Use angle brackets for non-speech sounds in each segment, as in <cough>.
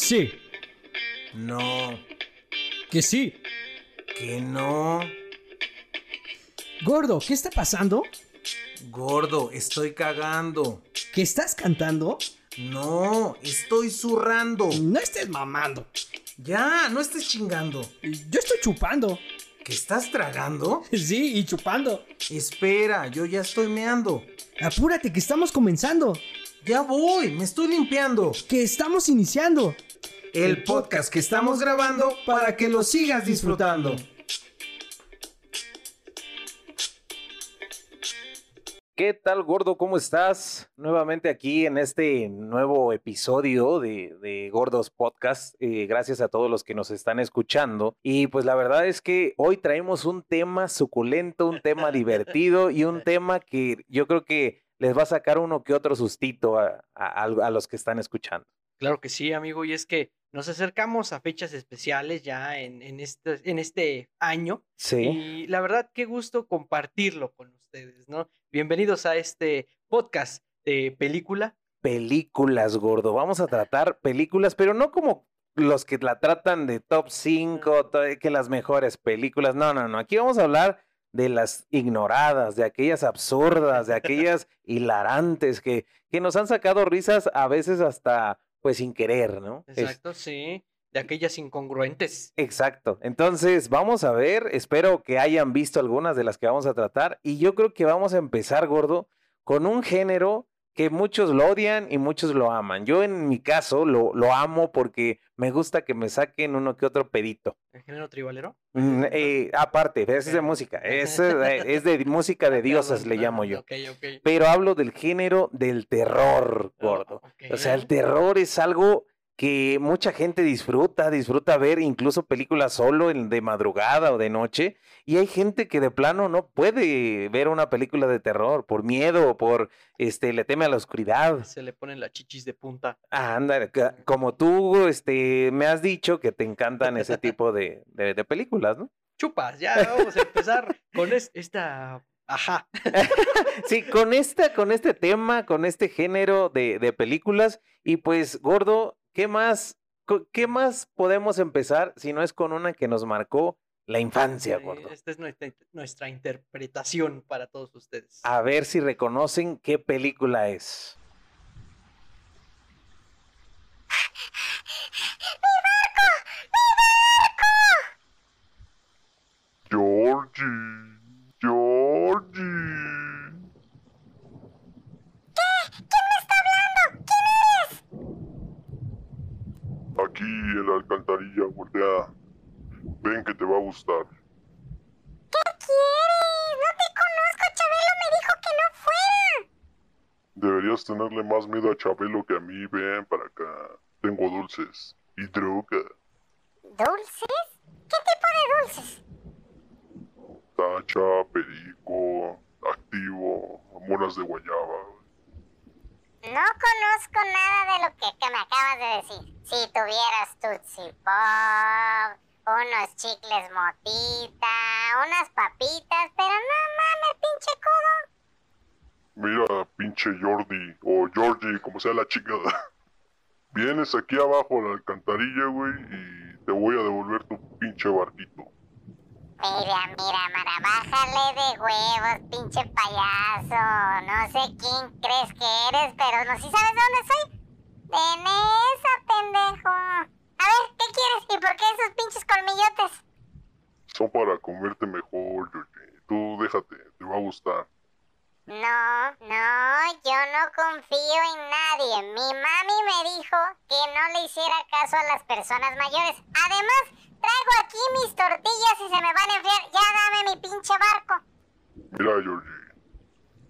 Sí. No. Que sí. Que no. Gordo, ¿qué está pasando? Gordo, estoy cagando. ¿Que estás cantando? No, estoy zurrando. No estés mamando. Ya, no estés chingando. Yo estoy chupando. ¿Que estás tragando? <laughs> Sí, y chupando. Espera, yo ya estoy meando. Apúrate, que estamos comenzando. Ya voy, me estoy limpiando. Que estamos iniciando. El podcast que estamos grabando para que lo sigas disfrutando. ¿Qué tal, gordo? ¿Cómo estás? Nuevamente aquí en este nuevo episodio de, de Gordos Podcast. Eh, gracias a todos los que nos están escuchando. Y pues la verdad es que hoy traemos un tema suculento, un tema <laughs> divertido y un tema que yo creo que les va a sacar uno que otro sustito a, a- a los que están escuchando. Claro que sí, amigo, y es que nos acercamos a fechas especiales ya en, en, este, en este año Sí. y la verdad, qué gusto compartirlo con ustedes, ¿no? Bienvenidos a este podcast de película. películas, gordo. Vamos a tratar películas, pero no como los que la tratan de top 5, que las mejores películas. No, no, no. Aquí vamos a hablar de las ignoradas, de aquellas absurdas, de aquellas <laughs> hilarantes que, que nos han sacado risas a veces hasta pues sin querer, ¿no? Es- Exacto, sí, de aquellas incongruentes. Exacto. Entonces, vamos a ver, espero que hayan visto algunas de las que vamos a tratar y yo creo que vamos a empezar, gordo, con un género que muchos lo odian y muchos lo aman. Yo en mi caso lo, lo amo porque me gusta que me saquen uno que otro pedito. ¿El género tribalero? Mm, eh, aparte, ese es de música, es, <laughs> es de música de diosas, le llamo yo. Pero hablo del género del terror, Oh, gordo. O sea, el terror es algo que mucha gente disfruta, disfruta ver incluso películas solo en- de madrugada o de noche, y hay gente que de plano no puede ver una película de terror por miedo o por este le teme a la oscuridad. Se le ponen las chichis de punta. Ah, anda, como tú este me has dicho que te encantan ese tipo de, de- de películas, ¿no? Chupas, ya vamos a empezar con es- esta... Ajá. <laughs> Sí, con esta, con este tema, con este género de, de películas, y pues, gordo, ¿qué más, qué más podemos empezar si no es con una que nos marcó la infancia, Eh, gordo? Esta es nuestra, nuestra interpretación para todos ustedes. A ver si reconocen qué película es. Georgie, Georgie. Aquí en la alcantarilla, voltea. Ven que te va a gustar. Deberías tenerle más miedo a Chabelo que a mí. Ven para acá. Tengo dulces y droga. ¿Dulces? ¿Qué tipo de dulces? Tacha, perico, activo, monas de guayaba. No conozco nada de lo que, que me acabas de decir. Si tuvieras Tootsie Pop, unos chicles motita, unas papitas, pero no mames, pinche codo. Mira, pinche Jordi, o Georgie, como sea la chica. <laughs> Vienes aquí abajo a la alcantarilla, güey, y te voy a devolver tu pinche barquito. Mira, mira, Mara, bájale de huevos, pinche payaso. No sé quién crees que eres, pero no, si sabes dónde soy. En esa, pendejo. A ver, ¿qué quieres? ¿Y por qué esos pinches colmillotes? Son para comerte mejor, Georgie. Tú déjate, te va a gustar. No, no, yo no confío en nadie. Mi mami me dijo que no le hiciera caso a las personas mayores. Además, traigo aquí mis tortillas y se me van a enfriar. Ya dame mi pinche barco. Mira, Georgie,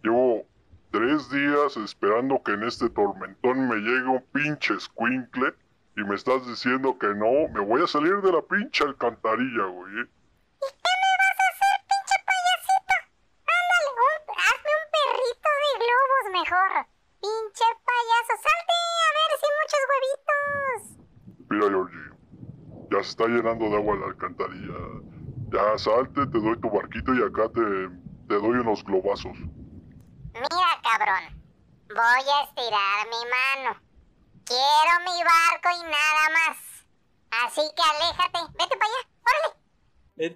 llevo tres días esperando que en este tormentón me llegue un pinche squinkle y me estás diciendo que no, me voy a salir de la pinche alcantarilla, güey. ¿eh? ¿Y qué me vas a hacer, pinche payasito? Ándale, un- hazme un perrito de globos mejor. Pinche payaso, salte a ver si hay muchos huevitos. Mira, Georgie, ya se está llenando de agua la alcantarilla. Ya salte, te doy tu barquito y acá te, te doy unos globazos. Mira, cabrón. Voy a estirar mi mano. quiero mi barco y nada más. Así que aléjate, vete para allá, órale.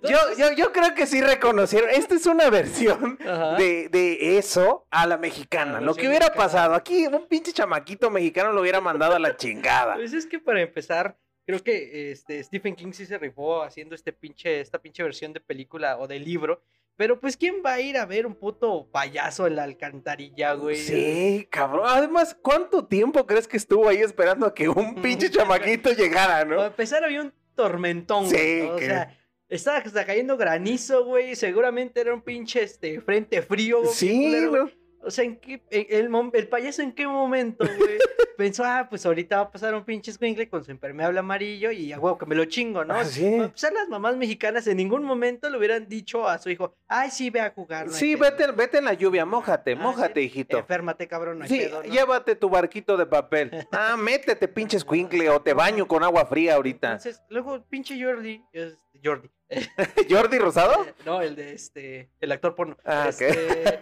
Yo, yo, yo creo que sí reconocieron. Esta es una versión de, de eso a la mexicana. A la Lo que hubiera mexicana. pasado aquí, un pinche chamaquito mexicano lo hubiera mandado a la chingada. Pues es que para empezar, creo que este Stephen King sí se rifó haciendo este pinche, esta pinche versión de película o de libro. Pero pues, ¿quién va a ir a ver un puto payaso en la alcantarilla, güey? Sí, cabrón. Además, ¿cuánto tiempo crees que estuvo ahí esperando a que un pinche chamaquito llegara, no? empezar había un tormentón, Sí, güey, ¿no? O que- sea, estaba hasta cayendo granizo, güey. Seguramente era un pinche este, frente frío. güey, Sí, güey. ¿no? O sea, ¿en qué, el, el payaso en qué momento, güey? <laughs> Pensó, ah, pues ahorita va a pasar un pinche squinkle con su impermeable amarillo y a huevo que me lo chingo, ¿no? Ah, sí. Pues a las mamás mexicanas en ningún momento le hubieran dicho a su hijo, ay, sí, ve a jugar. no Sí, pedo". vete, vete en la lluvia, mójate, Ah, mójate, sí, hijito. Enférmate, cabrón, no Sí, pedo, ¿no? llévate tu barquito de papel. <laughs> Ah, métete, pinche escuincle, o te baño con agua fría ahorita. Entonces, luego, pinche Jordi, es Jordi. <laughs> ¿Jordi Rosado? Eh, No, el de este, el actor porno. Ah. Este,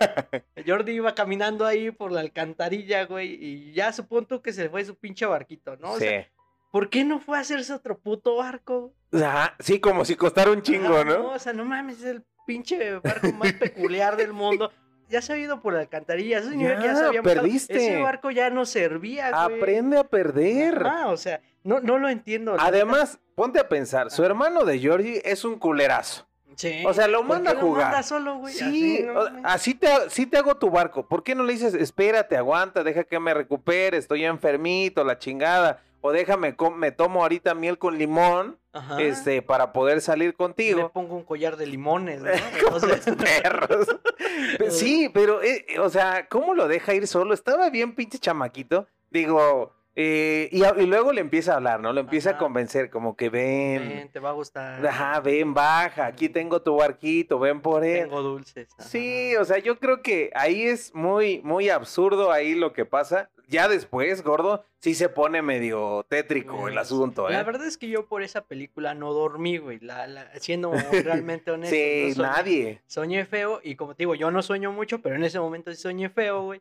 <laughs> Jordi iba caminando ahí por la alcantarilla, güey, y ya supongo que se fue su pinche barquito, ¿no? O Sí. sea, ¿por qué no fue a hacerse otro puto barco? Ah, sí, como si costara un chingo, Ajá, ¿no? O sea, no mames, es el pinche barco más peculiar del mundo. Ya se ha ido por la alcantarilla, significa que ya Ya, se había perdiste. Ese barco ya no servía, güey. Aprende a perder. Ah, o sea, no, no lo entiendo. Además, ponte a pensar, su hermano de Georgie es un culerazo. Sí. o sea, lo ¿Por manda a lo jugar. manda solo, güey? Sí, Así, no así te, te hago tu barco. ¿Por qué no le dices, espérate, aguanta, deja que me recupere, estoy enfermito, la chingada? O déjame, me tomo ahorita miel con limón, Ajá. este, para poder salir Le contigo. pongo un collar de limones, ¿no? <laughs> Los Entonces, perros. <laughs> Pe- sí, pero, eh, eh, o sea, ¿cómo lo deja ir solo? Estaba bien pinche chamaquito. Digo, eh, y, luego le empieza a hablar, ¿no? Lo empieza a convencer, como que ven, ven, te va a gustar. ajá, ven, baja, aquí tengo tu barquito, ven por él. Tengo dulces. ajá. Sí, o sea, yo creo que ahí es muy, muy absurdo ahí lo que pasa. Ya después, gordo, sí se pone medio tétrico el Pues, asunto, ¿eh? La verdad es que yo por esa película no dormí, güey. La, la- siendo <laughs> realmente honesto. sí, no soñé- nadie. Soñé feo y como te digo, yo no sueño mucho, pero en ese momento sí soñé feo, güey.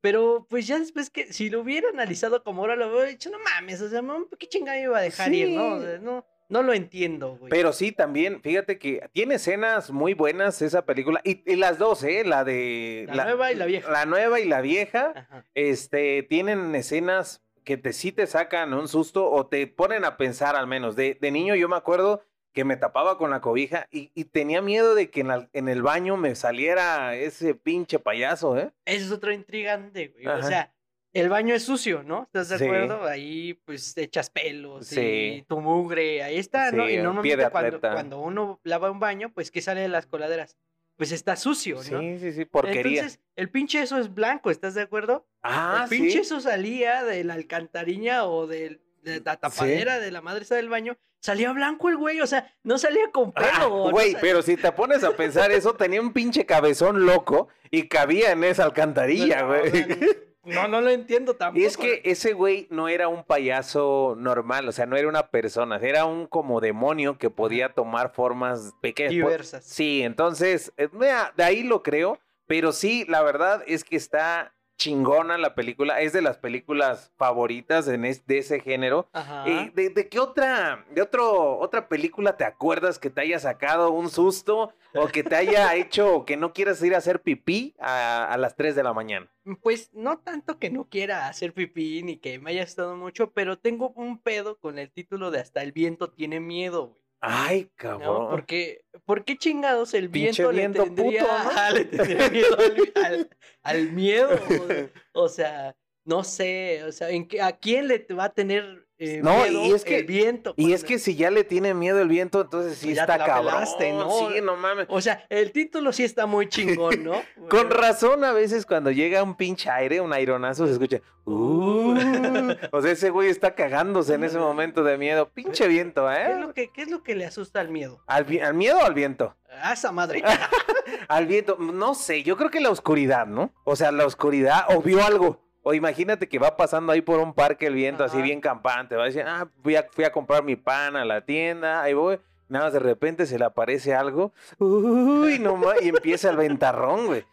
Pero pues ya después que si lo hubiera analizado como ahora lo veo, he dicho, no mames, o sea, mam, ¿qué chingada me iba a dejar ir, no? O sea, no, no lo entiendo, güey. Pero sí, también, fíjate que tiene escenas muy buenas esa película. Y, y las dos, ¿eh? La de... La nueva y la vieja. La nueva y la vieja. Ajá. este, tienen escenas que te sí te sacan un susto o te ponen a pensar al menos. De, de niño yo me acuerdo que me tapaba con la cobija y, y tenía miedo de que en, la- en el baño me saliera ese pinche payaso, ¿eh? Eso es otro intrigante, güey. O sea, el baño es sucio, ¿no? ¿Estás de Sí. acuerdo? Ahí, pues, echas pelos Sí. y tu mugre, ahí está, ¿no? Sí, Y un normalmente cuando, cuando uno lava un baño, pues, ¿qué sale de las coladeras? Pues está sucio, ¿no? Sí, sí, sí, porquería. Entonces, el pinche eso es blanco, ¿estás de acuerdo? ah, el pinche eso salía de la alcantarilla o del- de la tapadera de la madre del baño, salía blanco el güey, o sea, no salía con pelo. Ah, no Güey, pero si te pones a pensar eso, tenía un pinche cabezón loco y cabía en esa alcantarilla, no, güey. No, no lo entiendo tampoco. Y es que ese güey no era un payaso normal, o sea, no era una persona, era un como demonio que podía tomar formas pequeñas. Diversas. Sí, entonces, eh, mira, de ahí lo creo, pero sí, la verdad es que está chingona la película, es de las películas favoritas en es- de ese género. Ajá. Eh, ¿de, de qué otra, de otro, otra película te acuerdas que te haya sacado un susto o que te haya <laughs> hecho que no quieras ir a hacer pipí a, a las 3 de la mañana? Pues no tanto que no quiera hacer pipí ni que me haya estado mucho, pero tengo un pedo con el título de Hasta el viento tiene miedo, güey. Ay, ¿no? cabrón. Porque, ¿por qué chingados el viento, viento le tendría, puto, ¿no? Ajá, <laughs> le tendría miedo al, al- al miedo? O, <laughs> o sea, no sé, o sea, ¿en qué- ¿a quién le va a tener eh, No, miedo y es que- el viento? Y es que si ya le tiene miedo el viento, entonces sí Pues ya está te la cabrón. pelaste, ¿no? Sí, no mames. O sea, el título sí está muy chingón, ¿no? <laughs> Con razón, a veces cuando llega un pinche aire, un aironazo, se escucha. "Uh". <laughs> o sea, ese güey está cagándose en ese momento de miedo. Pinche viento, ¿Qué es, ¿eh? lo que, ¿Qué es lo que le asusta al miedo? ¿Al, al miedo o al viento? A esa madre. <laughs> Al viento, no sé, yo creo que la oscuridad, ¿no? O sea, la oscuridad, o vio algo. O imagínate que va pasando ahí por un parque el viento así bien campante. Va a decir, ah, fui a, fui a comprar mi pan a la tienda, ahí voy. Nada más de repente se le aparece algo. Uy, no ma- y empieza el ventarrón, güey.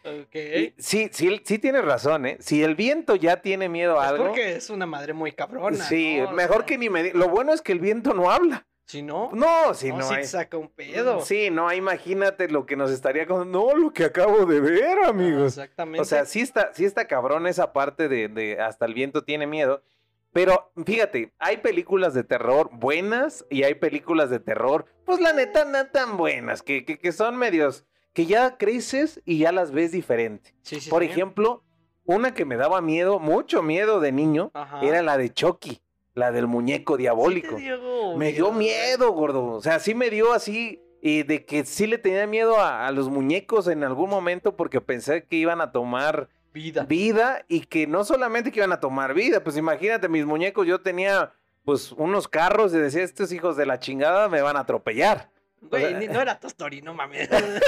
Sí, sí, sí tienes razón, ¿eh? Si el viento ya tiene miedo a Es algo. porque es una madre muy cabrona. Sí, ¿no? O mejor sea, que ni me. Lo bueno es que el viento no habla. Si no, No, si no, no. sí hay- te saca un pedo. Sí, no, imagínate lo que nos estaría con. No, lo que acabo de ver, Ah, amigos. Exactamente. O sea, sí está, sí está cabrón esa parte de, de hasta el viento tiene miedo. Pero fíjate, hay películas de terror buenas y hay películas de terror, pues la neta, no tan buenas, que, que, que son medios, que ya creces y ya las ves diferente. Sí, sí, Por sí. ejemplo, una que me daba miedo, mucho miedo de niño, Ajá. era la de Chucky, la del muñeco Sí diabólico. dio Me dio miedo, miedo, gordo. O sea, sí me dio así, y de que sí le tenía miedo a, a los muñecos en algún momento porque pensé que iban a tomar Vida. vida y que no solamente que iban a tomar vida, pues imagínate, mis muñecos, yo tenía pues unos carros y decía, estos hijos de la chingada me van a atropellar. Güey, o sea- ni- no era tu story, no mames. <laughs>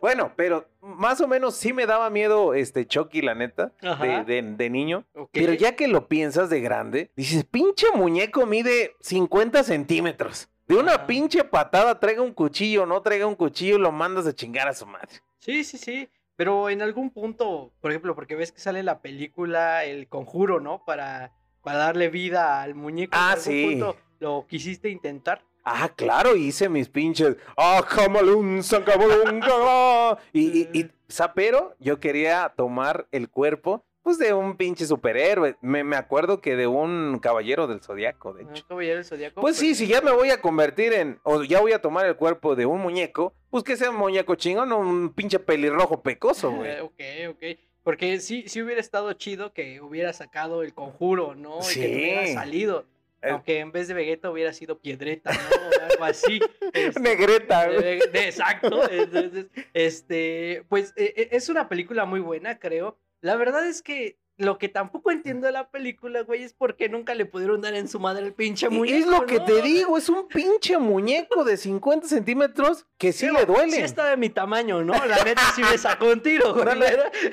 Bueno, pero más o menos sí me daba miedo este Chucky, la neta, de, de- de niño. Pero ya que lo piensas de grande, dices, pinche muñeco mide 50 centímetros. De una Ajá. pinche patada, traiga un cuchillo, no traiga un cuchillo, lo mandas a chingar a su madre. Sí, sí, sí. Pero en algún punto, por ejemplo, porque ves que sale la película El Conjuro, ¿no? Para, para darle vida al muñeco. ¿en Ah, algún sí. punto ¿Lo quisiste intentar? Ah, claro, hice mis pinches. Ah, camalún, sancamalún, ga". y, y, y, <laughs> sa- pero yo quería tomar el cuerpo, pues, de un pinche superhéroe. Me, me acuerdo que de un caballero del zodiaco, de ¿No? hecho. Caballero del Zodíaco. Pues sí, si ya me voy a convertir en, o ya voy a tomar el cuerpo de un muñeco, pues que sea un muñeco chingón, no un pinche pelirrojo pecoso, güey. <laughs> Ok, ok. Porque sí, sí hubiera estado chido que hubiera sacado el conjuro, ¿no? Y que te hubiera Sí. salido. Eh. Aunque en vez de Vegeta hubiera sido Piedreta, ¿no? O algo así. <laughs> este, Negreta, de- güey. de- exacto. Entonces, este, pues eh, eh, es una película muy buena, creo. La verdad es que lo que tampoco entiendo de la película, güey, es por qué nunca le pudieron dar en su madre el pinche muñeco. es lo que ¿no? te digo, es un pinche muñeco de 50 centímetros que sí le duele. Sí está de mi tamaño, ¿no? La neta sí me sacó un tiro, güey.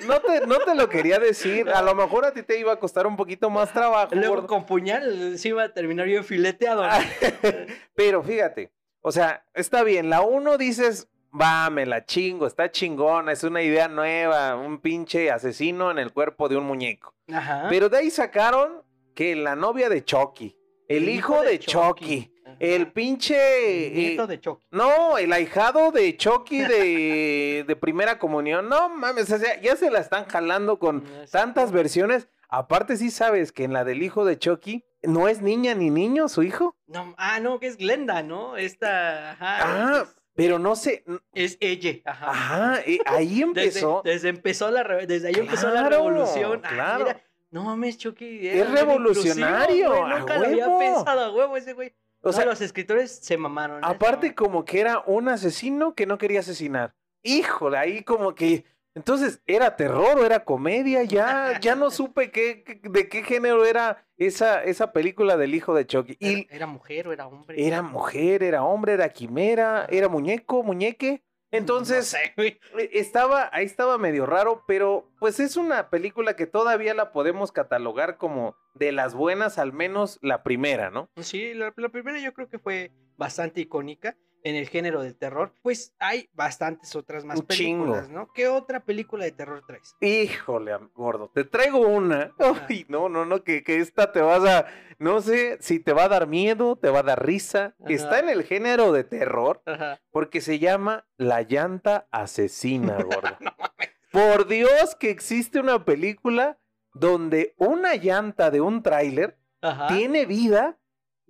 No, te, no te lo quería decir. A lo mejor a ti te iba a costar un poquito más trabajo. Luego con puñal sí iba a terminar bien fileteado. ¿no? <laughs> Pero fíjate, o sea, está bien. La uno dices, va, me la chingo, está chingona, es una idea nueva, un pinche asesino en el cuerpo de un muñeco. Ajá. Pero de ahí sacaron que la novia de Chucky, el, hijo, de Chucky, el pinche... El nieto eh, de Chucky. No, el ahijado de Chucky de, <laughs> de primera comunión. No mames, o sea, ya se la están jalando con tantas versiones. Aparte, sí sabes que en la del hijo de Chucky no es niña ni niño, su hijo. No, ah, no, que es Glenda, ¿no? Esta, ajá. Ah, pero no sé. Es, ella, ajá. Ajá, eh, ahí <laughs> empezó. Desde, desde empezó la desde ahí empezó la revolución. Ah, claro. no mames, Chucky. Es revolucionario, a Nunca lo había huevo. pensado, a huevo, ese güey. O No, sea, los escritores se mamaron. aparte como que era un asesino que no quería asesinar. Híjole, ahí como que... Entonces, ¿era terror o era comedia? Ya, ya no <laughs> supe qué, qué- de qué género era esa, esa película del hijo de Chucky. Era, Y era mujer o era hombre. era mujer, era hombre, era quimera, era muñeco, muñeque. Entonces, No sé, güey. eh, estaba, ahí estaba medio raro, pero pues es una película que todavía la podemos catalogar como de las buenas, al menos la primera, ¿no? Sí, la, la primera yo creo que fue bastante icónica en el género del terror. Pues hay bastantes otras más Un chingo. películas, ¿no? ¿Qué otra película de terror traes? Híjole, gordo, te traigo una. No, no, no, que, que esta te vas a, no sé si te va a dar miedo, te va a dar risa. Ajá. Está en el género de terror Ajá. porque se llama La llanta asesina, <laughs> gordo. Por Dios que existe una película donde una llanta de un tráiler tiene vida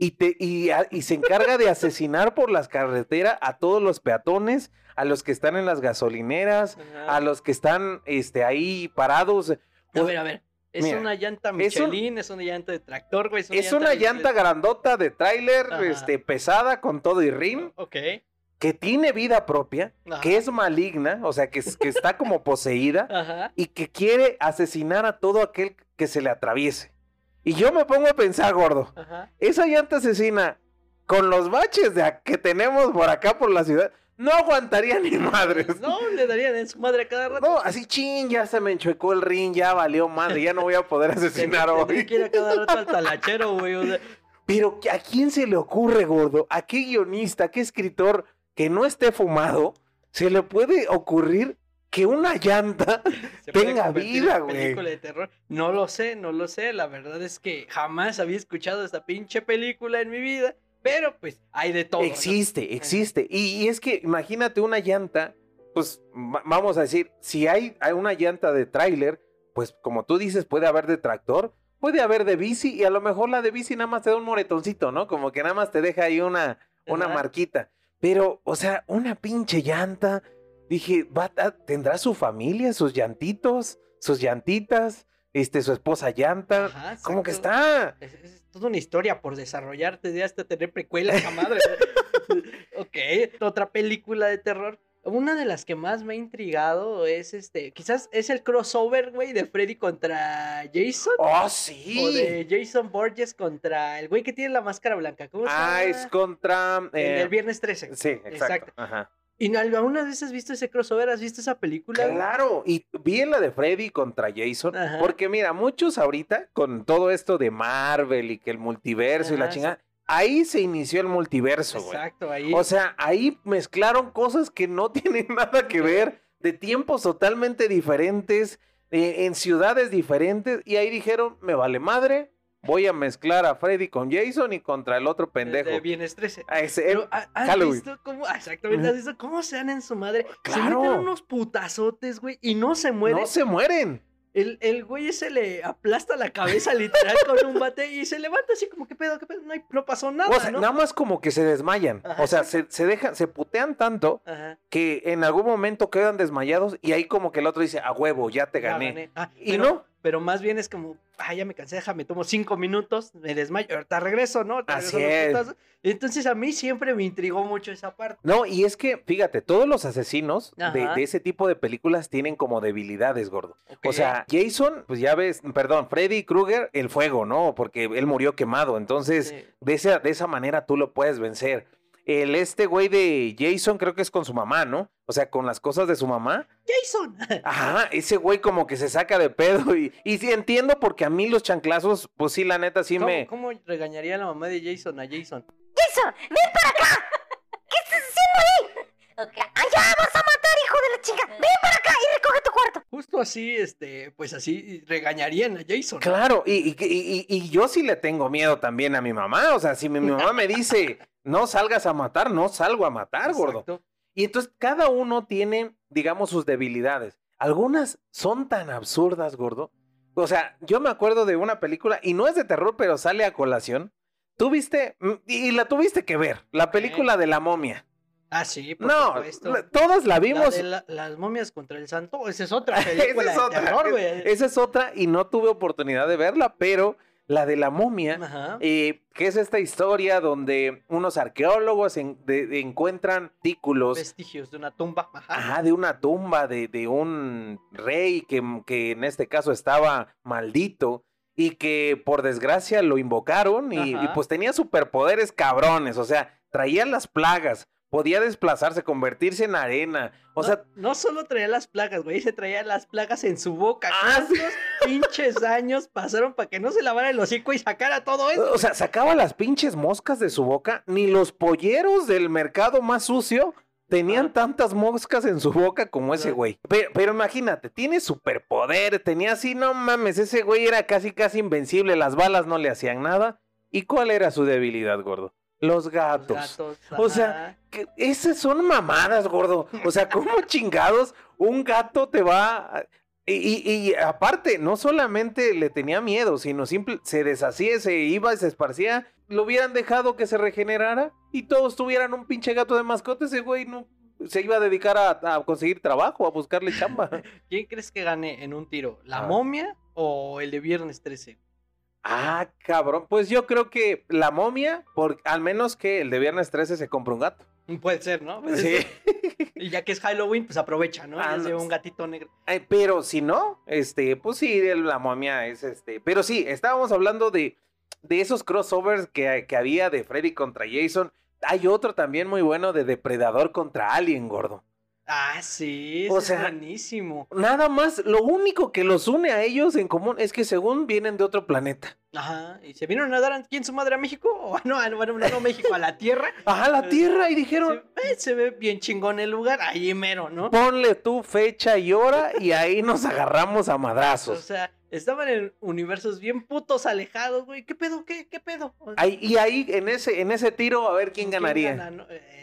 y, te, y, a- y se encarga de asesinar por las carreteras a todos los peatones, a los que están en las gasolineras, Ajá. a los que están este, ahí parados. A ver, a ver. Es Mira, una llanta es un- Michelin, es, una llanta de tractor, güey. Es una llanta grandota de tráiler, este, pesada con todo y rim, Ok. que tiene vida propia, Ajá. que es maligna, o sea, que, es- que está como poseída Ajá. y que quiere asesinar a todo aquel que se le atraviese. Y yo me pongo a pensar, gordo, Ajá. esa llanta asesina, con los baches de que tenemos por acá por la ciudad, no aguantaría ni madres. No, le darían en su madre a cada rato. No, así chin, ya se me enchuecó el ring, ya valió madre, ya no voy a poder <laughs> asesinar Tendría hoy. que ir a cada rato al talachero, güey. O sea, Pero ¿a quién se le ocurre, gordo? ¿A qué guionista, a qué escritor que no esté fumado se le puede ocurrir que una llanta <laughs> Se tenga vida, güey? película de terror. No lo sé, no lo sé. La verdad es que jamás había escuchado esta pinche película en mi vida. Pero pues hay de todo. ¿no? Existe, existe. Y, y es que imagínate una llanta, pues va- vamos a decir, si hay, hay una llanta de tráiler, pues como tú dices, puede haber de tractor, puede haber de bici y a lo mejor la de bici nada más te da un moretoncito, ¿no? Como que nada más te deja ahí una, una Ajá. marquita. Pero, o sea, una pinche llanta. Dije, ¿va a- ¿tendrá su familia, sus llantitos, sus llantitas, este, su esposa llanta? Ajá, ¿Cómo que está? Es, es toda una historia por desarrollarte de hasta tener precuelas, <laughs> la madre. ok, otra película de terror. Una de las que más me ha intrigado es este, quizás es el crossover, güey, de Freddy contra Jason. ¡Oh, sí! O de Jason Borges contra el güey que tiene la máscara blanca. ¿Cómo se Ah, llama? es contra... El eh, del viernes 13. Sí, exacto. Exacto. Ajá. ¿Y no- alguna vez has visto ese crossover? ¿Has visto esa película? Claro, y vi la de Freddy contra Jason, Ajá. porque mira, muchos ahorita con todo esto de Marvel y que el multiverso y la sí. chingada, ahí se inició el multiverso, güey. Exacto, ahí. O sea, ahí mezclaron cosas que no <laughs> tienen nada que ver, de tiempos totalmente diferentes, eh, en ciudades diferentes, y ahí dijeron, me vale madre, voy a mezclar a Freddy con Jason y contra el otro pendejo. De viernes 13. A ese- Pero, ¿ha- ¿has Halloween. visto cómo, ah, exactamente, has visto cómo se dan en su madre? Se Claro. meten unos putazotes, güey, y no se mueren. no se mueren. El, el güey ese le aplasta la cabeza literal con un bate y se levanta así como, ¿qué pedo? ¿Qué pedo? No, hay- no pasó nada, O sea, ¿no? nada más como que se desmayan. Ajá, o sea, se, se dejan, se putean tanto Ajá, que en algún momento quedan desmayados y ahí como que el otro dice, a huevo, ya te ya gané. gané. Ah, Y pero, no, Pero más bien es como, ah, ya me cansé, déjame, tomo cinco minutos, me desmayo, ahorita regreso, ¿no? Así regreso es. Entonces a mí siempre me intrigó mucho esa parte. no, y es que, fíjate, todos los asesinos de, ese tipo de películas tienen como debilidades, gordo. O sea, Jason, pues ya ves, perdón, Freddy Krueger, el fuego, ¿no? Porque él murió quemado, entonces Sí. de, esa, de esa manera tú lo puedes vencer. El este güey de Jason creo que es con su mamá, ¿no? O sea, con las cosas de su mamá. Jason. <laughs> Ajá, ese güey como que se saca de pedo y, y sí entiendo porque a mí los chanclazos, pues sí, la neta sí ¿Cómo, me... cómo regañaría la mamá de Jason a Jason? Jason, ven para acá. ¿Qué estás haciendo ahí? Allá vas a matar, hijo de la chica. Ven para acá y recoge tu cuarto. Justo así, este, pues así regañarían a Jason. Claro, y, y, y- y yo sí le tengo miedo también a mi mamá, o sea, si mi, mi mamá me dice, no salgas a matar, no salgo a matar, gordo. Y entonces cada uno tiene, digamos, sus debilidades. Algunas son tan absurdas, gordo. O sea, yo me acuerdo de una película, y no es de terror, pero sale a colación. Tú viste, mm, y la tuviste que ver, la película de la momia. Ah, sí, por No, supuesto. la- todas la La vimos. de la- las momias contra el santo, esa es otra <laughs> Esa película es de otra, terror, es- güey. Esa es otra, y no tuve oportunidad de verla, pero la de la momia. Eh, que es esta historia donde unos arqueólogos en- de- de- encuentran tículos Vestigios de una tumba. Ajá. de una tumba de, de un rey que, que en este caso estaba maldito y que por desgracia lo invocaron y, y, pues tenía superpoderes cabrones, o sea, traía las plagas, podía desplazarse, convertirse en arena, o no, sea, no solo traía las plagas, güey, se traía las plagas en su boca. Ah, sí. ¿Cuántos <laughs> pinches años pasaron para que no se lavara el hocico y sacara todo eso? o sea, sacaba las pinches moscas de su boca, ni los polleros del mercado más sucio tenían tantas moscas en su boca como ese güey. Pero, pero imagínate, tiene superpoder, tenía así, no mames, ese güey era casi casi invencible, las balas no le hacían nada. ¿Y cuál era su debilidad, gordo? Los Los gatos. O sea. Que esas son mamadas, gordo. O sea, ¿cómo <laughs> chingados un gato te va... a- Y, y- y aparte, no solamente le tenía miedo, sino simple, se deshacía, se iba, se esparcía. Lo hubieran dejado que se regenerara y todos tuvieran un pinche gato de mascota. Ese güey no se iba a dedicar a, a conseguir trabajo, a buscarle chamba. <laughs> ¿Quién crees que gane en un tiro? ¿La A ver. momia o el de viernes 13? Ah, cabrón. Pues yo creo que la momia, por, al menos que el de viernes 13 se compra un gato. Puede ser, ¿no? Pues Sí. <laughs> Y ya que es Halloween, pues aprovecha, ¿no? Ah, Ya no, lleva un gatito negro. Ay, pero si no, este, pues sí, la momia es este. Pero sí, estábamos hablando de, de esos crossovers que, que había de Freddy contra Jason. Hay otro también muy bueno de Depredador contra Alien, gordo. Ah, sí, O ese sea, es buenísimo. Nada más, lo único que los une a ellos en común es que según vienen de otro planeta. Ajá, ¿y se vinieron a dar aquí en su madre a México? O <laughs> no, a- bueno, no, no, México, a la Tierra. <laughs> Ajá, la Tierra y Se, dijeron, eh, se ve bien chingón el lugar, ahí mero, ¿no? ponle tu fecha y hora y ahí nos agarramos a O madrazos. sea, estaban en universos bien putos alejados, güey. ¿Qué pedo? ¿Qué, qué pedo? O sea, Ahí- y ahí en ese, en ese tiro a ver quién ganaría. gana, no? Eh,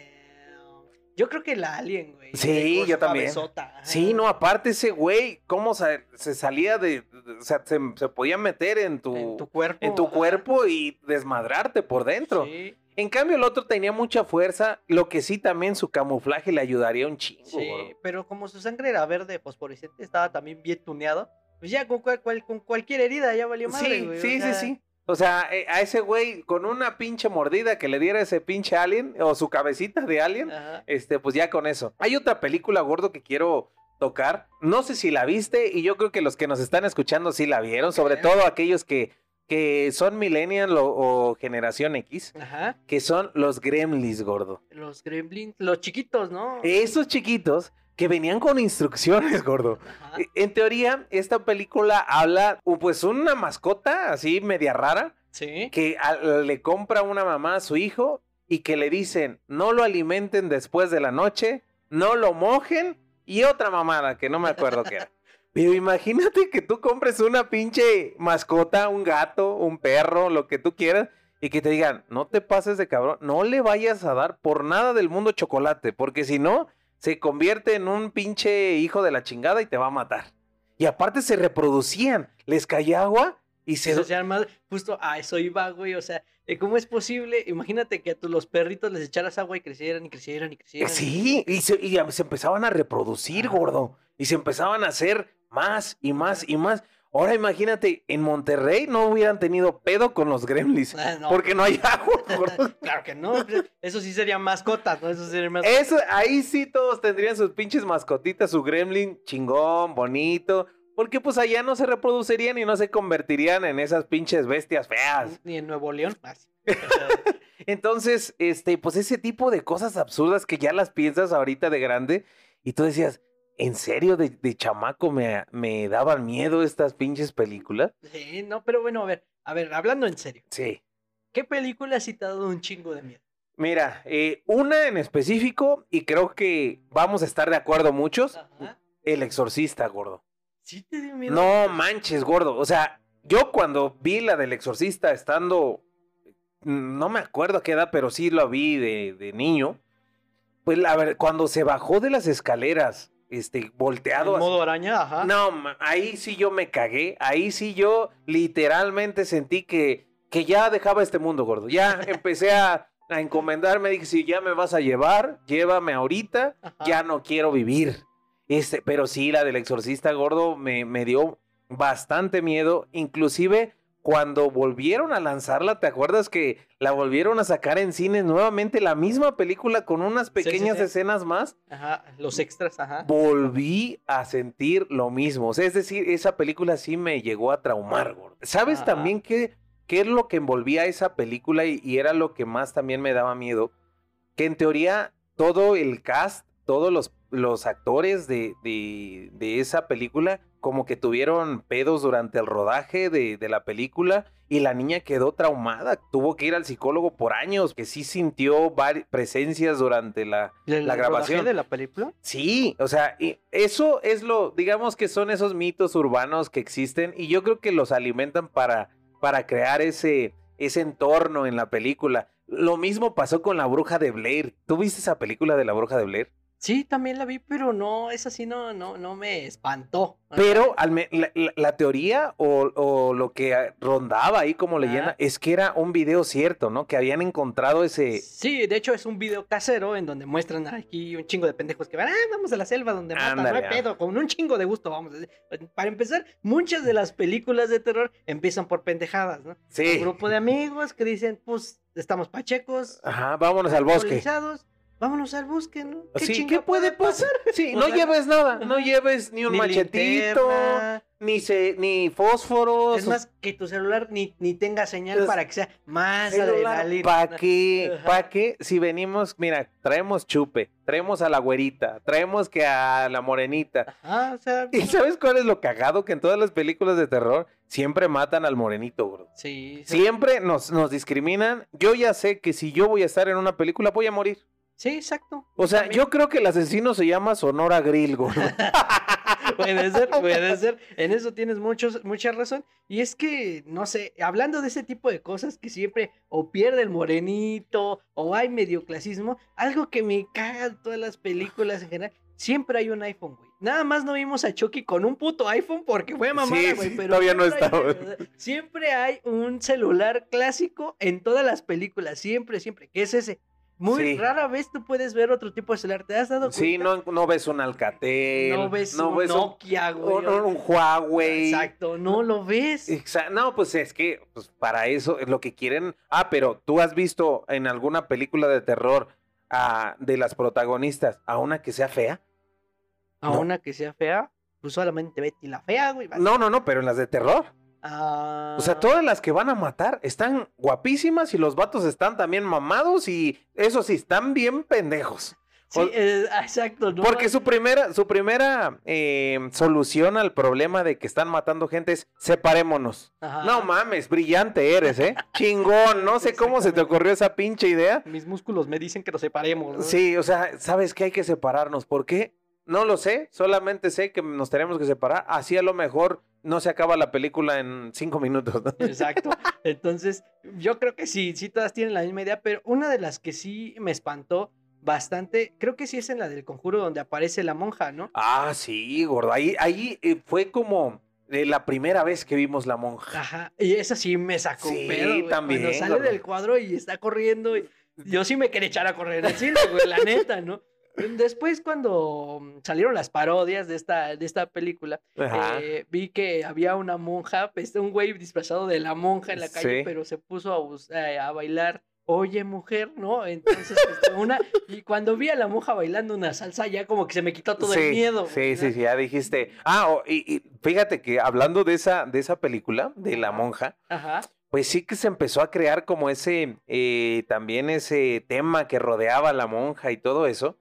yo creo que la Alien, güey. Sí, yo también. cabezota. Sí, no, aparte ese güey, cómo se, salía de, o sea, se, se podía meter en tu, En tu cuerpo. en tu ajá. cuerpo y desmadrarte por dentro. Sí, En cambio, el otro tenía mucha fuerza, lo que sí también su camuflaje le ayudaría un chingo. sí, pero como su sangre era verde fosforescente, estaba también bien tuneado. Pues ya con, cual- cual- con cualquier herida ya valió madre, Sí, güey. o sí, sí, sí. O sea, eh, a ese güey con una pinche mordida que le diera ese pinche alien o su cabecita de alien, Ajá. este, pues ya con eso. Hay otra película, gordo, que quiero tocar. No sé si la viste y yo creo que los que nos están escuchando sí la vieron, sobre todo aquellos que, que son millennial o, o generación X, Ajá. que son los gremlins, gordo. Los gremlins, los chiquitos, ¿no? Esos chiquitos que venían con instrucciones, gordo. Ajá. E- En teoría, esta película habla, pues, una mascota así media rara Sí. que a- le compra una mamá a su hijo y que le dicen no lo alimenten después de la noche, no lo mojen y otra mamada que no me acuerdo qué era. <laughs> Pero imagínate que tú compres una pinche mascota, un gato, un perro, lo que tú quieras, y que te digan, no te pases de cabrón, no le vayas a dar por nada del mundo chocolate, porque si no, se convierte en un pinche hijo de la chingada y te va a matar. Y aparte se reproducían, les caía agua y se... Se hacían más, justo a eso iba, güey. O sea, ¿cómo es posible? Imagínate que a tu- los perritos les echaras agua y crecieran y crecieran y crecieran. Sí, y se, y se empezaban a reproducir, gordo. Y se empezaban a hacer más y más y más. Ahora imagínate, en Monterrey no hubieran tenido pedo con los gremlins. Ah, no. Porque no hay <laughs> agua. Claro que no. Eso sí serían mascotas, ¿no? Eso sería más. Eso, ahí sí todos tendrían sus pinches mascotitas, su gremlin chingón, bonito. Porque pues allá no se reproducirían y no se convertirían en esas pinches bestias feas. Ni en Nuevo León. <laughs> Sea, Entonces, este, pues ese tipo de cosas absurdas que ya las piensas ahorita de grande y tú decías, ¿en serio de, de chamaco me, me daban miedo estas pinches películas? sí, no, pero bueno, a ver, a ver, hablando en serio. Sí. ¿Qué película sí te ha dado un chingo de miedo? Mira, eh, una en específico y creo que vamos a estar de acuerdo muchos, Ajá. El Exorcista, gordo. ¿Sí te dio miedo? No manches, gordo. O sea, yo cuando vi la del Exorcista estando, mm, no me acuerdo a qué edad, pero sí lo vi de, de niño. Pues la verdad, cuando se bajó de las escaleras, este, ¿En volteado así- modo araña? Ajá. No, ahí sí yo me cagué. Ahí sí yo literalmente sentí que, que ya dejaba este mundo, gordo. Ya <laughs> empecé a, a encomendarme. Dije, si ya me vas a llevar, llévame ahorita. Ajá. Ya no quiero vivir. Este, pero sí, la del exorcista gordo me, me dio bastante miedo. Inclusive cuando volvieron a lanzarla, ¿te acuerdas que la volvieron a sacar en cines nuevamente la misma película con unas sí, pequeñas sí. escenas más? Ajá. Los extras, ajá. volví a sentir lo mismo. O sea, es decir, esa película sí me llegó a traumar, gordo. ¿Sabes Ajá. también qué, qué es lo que envolvía esa película y, y era lo que más también me daba miedo? Que en teoría todo el cast, todos los, los actores de, de, de esa película como que tuvieron pedos durante el rodaje de, de la película y la niña quedó traumada. Tuvo que ir al psicólogo por años, que sí sintió presencias durante la, ¿El la grabación. de la película? Sí, o sea, y eso es lo, digamos que son esos mitos urbanos que existen y yo creo que los alimentan para, para crear ese, ese entorno en la película. Lo mismo pasó con la bruja de Blair. ¿Tú viste esa película de la bruja de Blair? Sí, también la vi, pero no, esa sí no, no, no me espantó. Pero al me- la, la- la teoría o, o lo que ah, rondaba ahí como leyenda es que era un video cierto, ¿no? Que habían encontrado ese... Sí, de hecho es un video casero en donde muestran aquí un chingo de pendejos que van, ah, vamos a la selva donde matan, no hay ah. pedo, con un chingo de gusto, vamos. a decir. Para empezar, muchas de las películas de terror empiezan por pendejadas, ¿no? Sí. Un grupo de amigos que dicen, pues, estamos pachecos, Ajá, vámonos al bosque. Vámonos al bosque, ¿no? Sí, ¿qué puede pasar? Sí, O no sea, lleves nada, no lleves ni un Ni machetito, linterna. ni se, ni fósforos. Es más, que tu celular ni, ni tenga señal Es- para que sea más adrenalina. ¿Para qué? ¿Para qué? Si venimos, mira, traemos chupe, traemos a la güerita, traemos que a la morenita. Ajá, o sea, <laughs> ¿Y sabes cuál es lo cagado? Que en todas las películas de terror siempre matan al morenito, bro. sí, sí, Siempre nos, nos discriminan. Yo ya sé que si yo voy a estar en una película, voy a morir. Sí, exacto. O sea, También. yo creo que el asesino se llama Sonora Grill, gordo. <laughs> Puede ser, puede ser. En eso tienes muchos, mucha razón. Y es que, no sé, hablando de ese tipo de cosas que siempre o pierde el morenito o hay medioclasismo, algo que me caga en todas las películas en general, siempre hay un iPhone, güey. Nada más no vimos a Chucky con un puto iPhone porque fue mamada, Sí, güey. sí, pero todavía no está, güey. Siempre hay un celular clásico en todas las películas, siempre, siempre, que es ese. Muy Sí. rara vez tú puedes ver otro tipo de celular. ¿Te has dado cuenta? Sí, no, no ves un Alcatel. No ves no un ves un- Nokia, güey. un, un Huawei. Exacto, no lo ves. Exa- No, pues es que pues, para eso es lo que quieren. Ah, pero tú has visto en alguna película de terror ah, de las protagonistas a una que sea fea. A no. una que sea fea, pues solamente Betty la fea, güey. No, no, no, pero en las de terror. Ah, O sea, todas las que van a matar están guapísimas y los vatos están también mamados y eso sí, están bien pendejos. Sí, eh, <laughs> exacto, ¿no? Porque su primera, su primera eh, solución al problema de que están matando gente es separémonos. Ajá. No mames, brillante eres, ¿eh? <laughs> Chingón, no sé cómo se te ocurrió esa pinche idea. Mis músculos me dicen que nos separemos. ¿no? Sí, o sea, ¿sabes que hay que separarnos? ¿Por qué? No lo sé, solamente sé que nos tenemos que separar. Así a lo mejor no se acaba la película en cinco minutos. ¿no? Exacto. Entonces, yo creo que sí, sí todas tienen la misma idea, pero una de las que sí me espantó bastante, creo que sí es en la del conjuro donde aparece la monja, ¿no? Ah, sí, gordo. Ahí, ahí eh, fue como eh, la primera vez que vimos la monja. Ajá. Y esa sí me sacó Sí, pedo, también, Cuando sale gordo. del cuadro y está corriendo, y yo sí me quería echar a correr el cine, güey, la neta, ¿no? Después, cuando salieron las parodias de esta, de esta película, eh, vi que había una monja, pues, un güey disfrazado de la monja en la calle, Sí. pero se puso a, eh, a bailar. Oye, mujer, ¿no? Entonces, este, una. Y cuando vi a la monja bailando una salsa, ya como que se me quitó todo sí, el miedo. Sí, sí, sí, ya dijiste. Ah, y, y fíjate que hablando de esa, de esa película, de la monja, Ajá. pues sí que se empezó a crear como ese, eh, también ese tema que rodeaba a la monja y todo eso,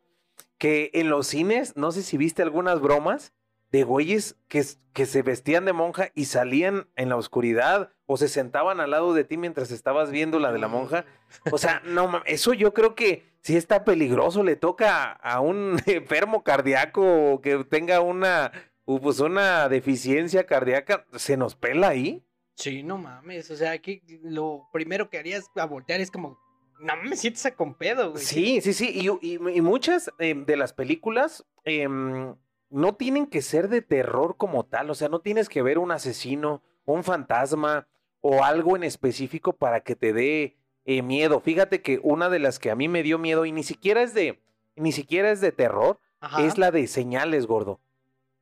que en los cines, no sé si viste algunas bromas de güeyes que, que se vestían de monja y salían en la oscuridad o se sentaban al lado de ti mientras estabas viendo la de la monja. O <laughs> sea, no, eso yo creo que sí está peligroso, le toca a un <laughs> enfermo cardíaco o que tenga una, pues una deficiencia cardíaca, se nos pela ahí. Sí, no mames. O sea, aquí lo primero que harías a voltear es como, no me sientes con pedo, güey. Sí, sí, sí. Y, y- y muchas eh, de las películas em, no tienen que ser de terror como tal. O sea, no tienes que ver un asesino, un fantasma o algo en específico para que te dé eh, miedo. Fíjate que una de las que a mí me dio miedo y ni siquiera es de, ni siquiera es de terror, Ajá. es la de señales, gordo.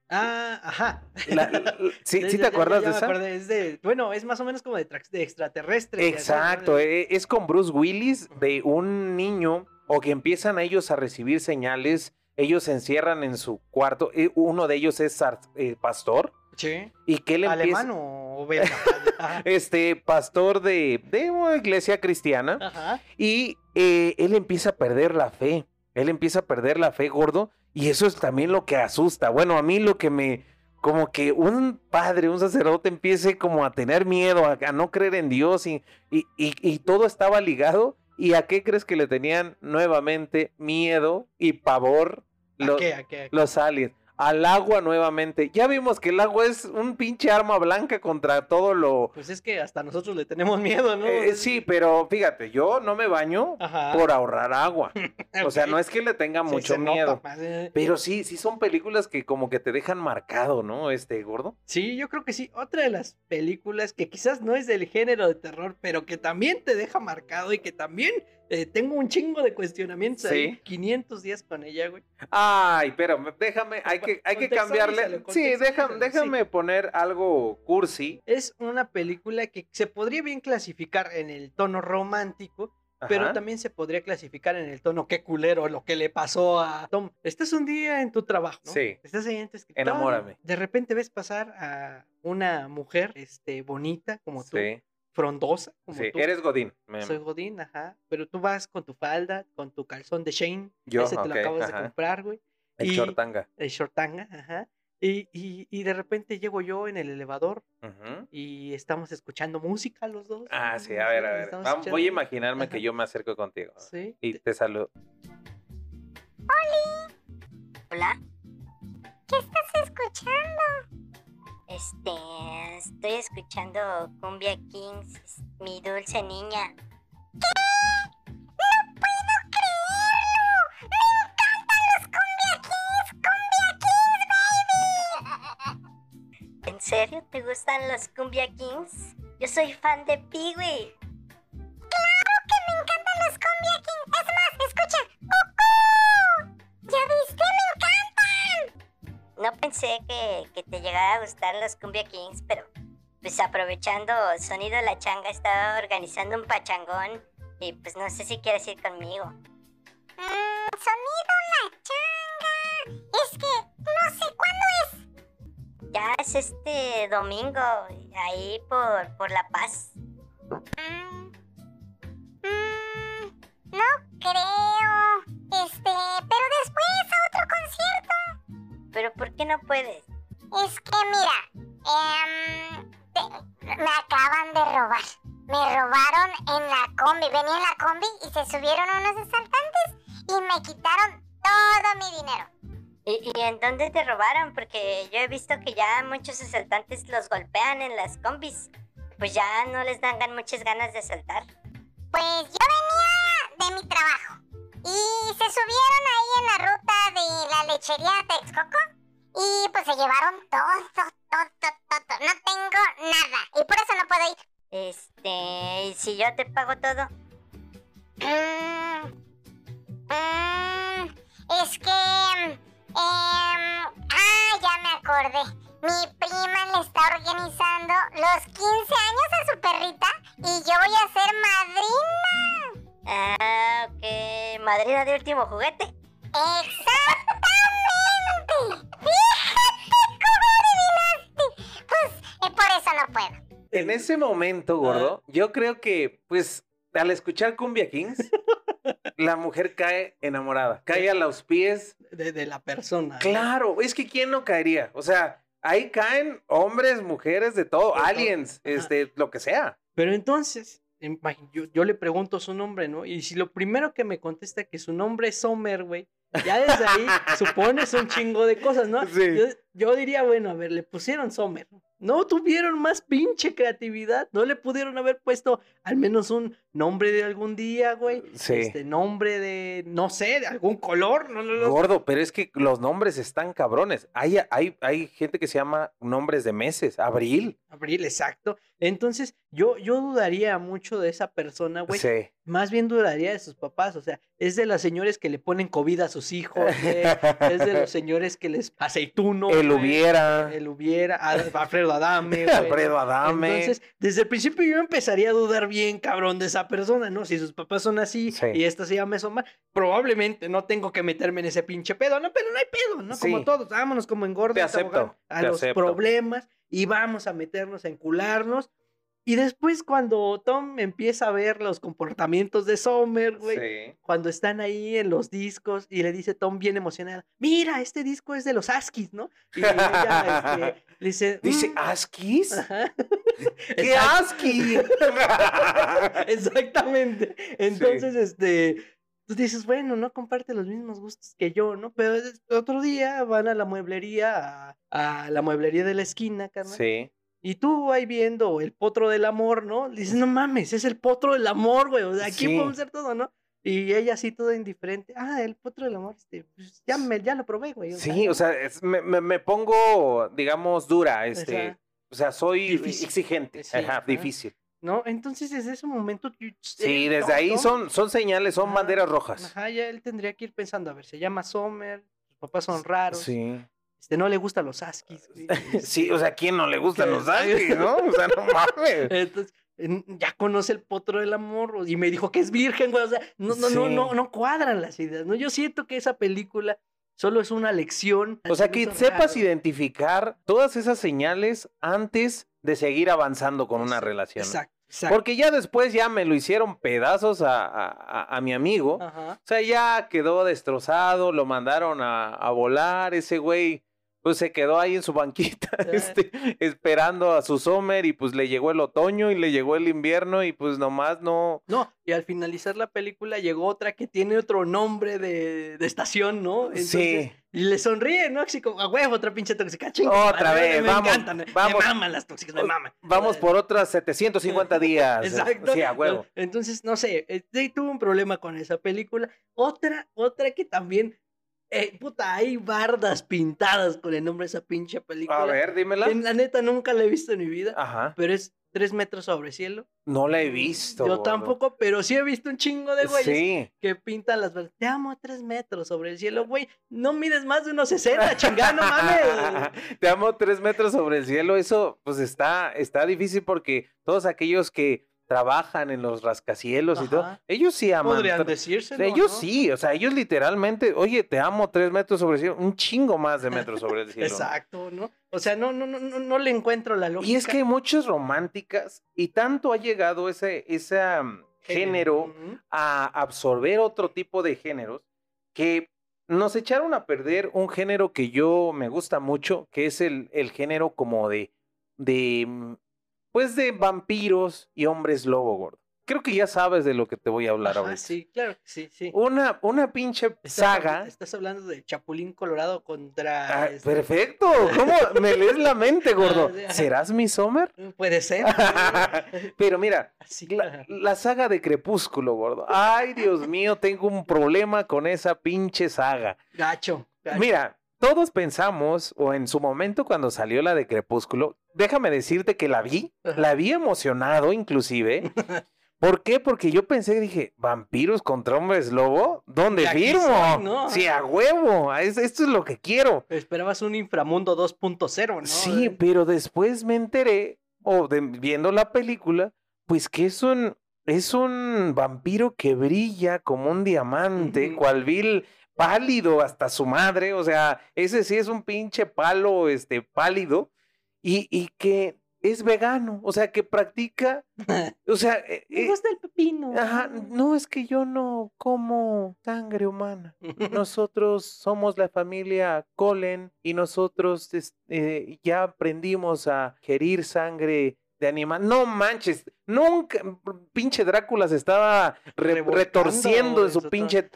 Ah, ajá. La- <laughs> ¿Sí, sí te ya- acuerdas ya de esa? acordé, es de, bueno, es más o menos como de, extraterrestre. Exacto, eh, es con Bruce Willis de un niño o que empiezan ellos a recibir señales, ellos se encierran en su cuarto, eh, uno de ellos es eh, pastor Sí. y que él empieza, ¿Alemán o <laughs> este pastor de, de una iglesia cristiana Ajá. y eh, él empieza a perder la fe, él empieza a perder la fe gordo y eso es también lo que asusta, bueno, a mí lo que me... Como que un padre, un sacerdote empiece como a tener miedo, a, a no creer en Dios y, y, y- y todo estaba ligado. ¿Y a qué crees que le tenían nuevamente miedo y pavor ¿A lo- qué? ¿A qué? ¿A qué? los aliens? Al agua nuevamente. Ya vimos que el agua es un pinche arma blanca contra todo lo... Pues es que hasta nosotros le tenemos miedo, ¿no? Eh, sí, pero fíjate, yo no me baño Ajá. por ahorrar agua. <laughs> O sea, no es que le tenga mucho miedo. eh. Pero sí, sí son películas que como que te dejan marcado, ¿no? Este gordo. Sí, yo creo que sí. Otra de las películas que quizás no es del género de terror, pero que también te deja marcado y que también eh, tengo un chingo de cuestionamientos ahí. Sí. 500 días con ella, güey. Ay, pero me- déjame, hay que, hay que cambiarle. Sí, déjame poner algo cursi. Es una película que se podría bien clasificar en el tono romántico, pero Ajá. también se podría clasificar en el tono qué culero lo que le pasó a Tom. Estás un día en tu trabajo, ¿no? Sí. Estás ahí en tu escritorio, Enamórame. De repente ves pasar a una mujer este, bonita como tú, Sí, frondosa como sí. tú. Eres Godín. Soy Godín, ajá. Pero tú vas con tu falda, con tu calzón de Shane. Yo, ese te lo acabas ajá. de comprar, güey. El y- chortanga. El shortanga, ajá. Y, y, y de repente llego yo en el elevador Ujú. y estamos escuchando música los dos. Ah, sí, a ver, a ver. Voy a imaginarme que yo me acerco contigo. Sí. Y te saludo. Hola. ¿Qué estás escuchando? Este, estoy escuchando Cumbia Kings, mi dulce niña. ¿Qué? ¡No puedo creerlo! ¡Me encantan los Cumbia Kings! ¡Cumbia Kings, baby! ¿En serio te gustan los Cumbia Kings? Yo soy fan de Peewee. ¡Claro que me encantan los Cumbia Kings! No pensé que, que te llegara a gustar los Cumbia Kings, pero pues aprovechando Sonido La Changa estaba organizando un pachangón y pues no sé si quieres ir conmigo. Mm, sonido La Changa. Es que no sé cuándo es. Ya es este domingo, ahí por, por La Paz. Mm, mm, no creo. Este, pero después a otro concierto. ¿Pero por qué no puedes? Es que mira, em, te- me acaban de robar. Me robaron en la combi, venía en la combi y se subieron unos asaltantes y me quitaron todo mi dinero. ¿Y, ¿Y en dónde te robaron? Porque yo he visto que ya muchos asaltantes los golpean en las combis. Pues ya no les dan muchas ganas de asaltar. Pues yo venía de mi trabajo y se subieron ahí en la ruta de la lechería Texcoco y pues se llevaron todo, todo, todo, todo. No tengo nada y por eso no puedo ir. Este, ¿y si yo te pago todo? Mm, mm, es que... em, ah, ya me acordé. Mi prima le está organizando los 15 años a su perrita y yo voy a ser madrina. Ah, ok. ¿Madrina de último juguete? Exactamente. Fíjate cómo adivinaste. Pues eh, por eso no puedo. En ese momento, gordo, yo creo que, pues, al escuchar Cumbia Kings, la mujer cae enamorada, cae a los pies. De, de la persona. Claro, es que ¿quién no caería? O sea, ahí caen hombres, mujeres, de todo, aliens, este, lo que sea. Pero entonces, yo, yo le pregunto su nombre, ¿no? Y si lo primero que me contesta que su nombre es Sommer, güey, ya desde ahí supones un chingo de cosas, ¿no? Sí. Yo, yo diría, bueno, a ver, le pusieron Sommer. No tuvieron más pinche creatividad. No le pudieron haber puesto al menos un nombre de algún día, güey. Sí. Este nombre de, no sé, de algún color. No, no, no. Gordo, pero es que los nombres están cabrones. Hay, hay, hay gente que se llama nombres de meses, abril. Abril, exacto. Entonces, yo, yo dudaría mucho de esa persona, güey. Sí. Más bien dudaría de sus papás, o sea, es de las señores que le ponen COVID a sus hijos, güey, es de los <laughs> señores que les aceituno. El güey, hubiera. El hubiera, Alfredo Adame, <laughs> güey. Alfredo Adame. Entonces, desde el principio yo empezaría a dudar bien, cabrón, de esa persona, ¿no? Si sus papás son así Sí. y esta se llama Somar, probablemente no tengo que meterme en ese pinche pedo, ¿no? Pero no hay pedo, ¿no? Como Sí. todos, vámonos como engordos acepto, a los acepto. problemas y vamos a meternos a encularnos. Y después cuando Tom empieza a ver los comportamientos de Sommer, güey, Sí. cuando están ahí en los discos y le dice Tom bien emocionada, mira, este disco es de los Askis, ¿no? Y ella este, le dice, Dice, "Mm". ¿Askis? Ajá. <laughs> ¿Qué? <laughs> Exactamente. Entonces, este, tú dices, bueno, no comparte los mismos gustos que yo, ¿no? Pero otro día van a la mueblería, a, a la mueblería de la esquina, carnal. sí. Y tú ahí viendo el potro del amor, ¿no? Dices, no mames, es el potro del amor, güey. O sea, aquí Sí. podemos hacer todo, ¿no? Y ella así toda indiferente. Ah, el potro del amor, este, pues, ya, me, ya lo probé, güey. Sí, o sea, es- me, me- me pongo, digamos, dura, este, sea, o sea, soy difícil. exigente, Sí, ajá, difícil. ¿No? Entonces, desde ese momento. yo- Sí, desde ahí son, son señales, son Ajá, banderas rojas. Ajá, ya él tendría que ir pensando, a ver, se llama Sommer, sus papás son raros, Sí. este, no le gustan los Askis, <laughs> Sí, o sea, ¿a quién no le gustan los Askis, no? O sea, no mames. <laughs> Entonces, en- ya conoce el potro del amor y me dijo que es virgen, güey. O sea, no, no, no, no, no cuadran las ideas, ¿no? Yo siento que esa película solo es una lección. O sea, que sepas raro. identificar todas esas señales antes de seguir avanzando con una relación. Exacto, exacto. Porque ya después ya me lo hicieron pedazos a, a- a- a mi amigo. Ajá. O sea, ya quedó destrozado, lo mandaron a, a volar, ese güey pues se quedó ahí en su banquita, <laughs> este, esperando a su summer y pues le llegó el otoño y le llegó el invierno y pues nomás no... No, y al finalizar la película llegó otra que tiene otro nombre de, de estación, ¿no? Sí. Y le sonríe, ¿no? Así como, a huevo, otra pinche tóxica. chinga, Otra madre, vez, me vamos, encantan, me vamos. maman las tóxicas, me maman. Vamos por otras 750 <laughs> días. Exacto. Sí, a huevo. Entonces, no sé, sí tuve un problema con esa película. Otra, otra que también, eh, puta, hay bardas pintadas con el nombre de esa pinche película. A ver, dímela. En la neta nunca la he visto en mi vida, Ajá. pero es Tres metros sobre cielo. No la he visto. Yo tampoco, pero sí he visto un chingo de güeyes Sí. que pintan las bardas. Te amo a tres metros sobre el cielo, güey. No mides más de unos 60, chingada, no mames. <laughs> Te amo tres metros sobre el cielo. Eso, pues está, está difícil porque todos aquellos que trabajan en los rascacielos y todo, ellos sí aman. Podrían decirse. ellos sí, o sea, ellos literalmente, oye, te amo tres metros sobre el cielo, un chingo más de metros sobre el <laughs> cielo. Exacto, ¿no? O sea, no, no, no, no, no le encuentro la lógica. Y es que hay muchas románticas y tanto ha llegado ese, ese um, género a absorber otro tipo de géneros que nos echaron a perder un género que yo me gusta mucho, que es el, el género como de, de, mm, pues de vampiros y hombres lobo, gordo. Creo que ya sabes de lo que te voy a hablar Ajá, ahorita. sí, claro sí, sí. Una, una pinche Estás saga. Estás hablando de Chapulín Colorado contra. Ah, este, perfecto, ¿cómo me lees la mente, gordo? <laughs> Ah. ¿Serás mi Sommer? Puede ser. <laughs> Pero mira, <laughs> Así, La, saga de Crepúsculo, gordo. Ay, Dios mío, tengo un problema con esa pinche saga. Gacho. gacho. Mira, todos pensamos, o en su momento cuando salió la de Crepúsculo, déjame decirte que la vi, la vi emocionado inclusive. <laughs> ¿Por qué? Porque yo pensé, dije, vampiros contra hombres lobo, ¿dónde firmo? soy, ¿no? Sí, a huevo, es- esto es lo que quiero. Esperabas un inframundo 2.0, ¿no? Sí, Eh, pero después me enteré, o viendo la película, pues que es un, es un vampiro que brilla como un diamante, cual vil pálido hasta su madre, o sea, ese sí es un pinche palo, este, pálido, y, y que es vegano, o sea, que practica, <laughs> o sea, eh, Me eh, gusta el pepino. ajá, no es que yo no como sangre humana. <laughs> Nosotros somos la familia Colen y nosotros eh, ya aprendimos a gerir sangre de animal. No manches, nunca, pinche Drácula se estaba re- retorciendo en su pinche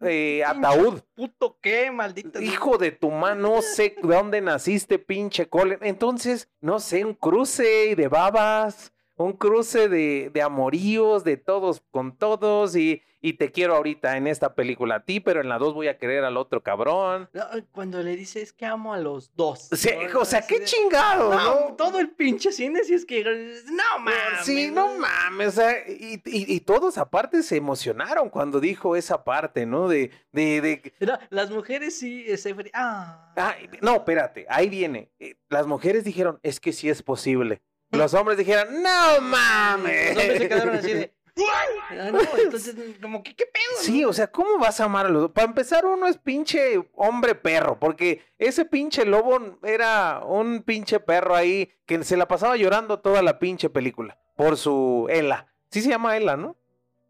eh, Pinche ataúd. Puto qué, maldito. Hijo de tu mano, no sé de dónde naciste, pinche. Entonces, no sé, un cruce de babas, un cruce de, de amoríos, de todos con todos, y, y te quiero ahorita en esta película a ti, pero en la dos voy a querer al otro cabrón. Cuando le dice es que amo a los dos. Sí, ¿no? o sea, qué chingado, No, ¿no? todo el pinche cine, si es que. No mames. Sí, no mames, o sea, y, y- y todos aparte se emocionaron cuando dijo esa parte, ¿no? De, de, de, No, las mujeres sí se. Ah. Ay, no, espérate, ahí viene. Eh, Las mujeres dijeron, es que sí es posible. Los hombres dijeron, no mames. Los hombres se quedaron así de. Ah, no, entonces, como que, ¿qué pedo? Sí, no? o sea, ¿cómo vas a amar a los dos? Para empezar, uno es pinche hombre perro, porque ese pinche lobo era un pinche perro ahí que se la pasaba llorando toda la pinche película por su Ela. Sí se llama Ela, ¿no?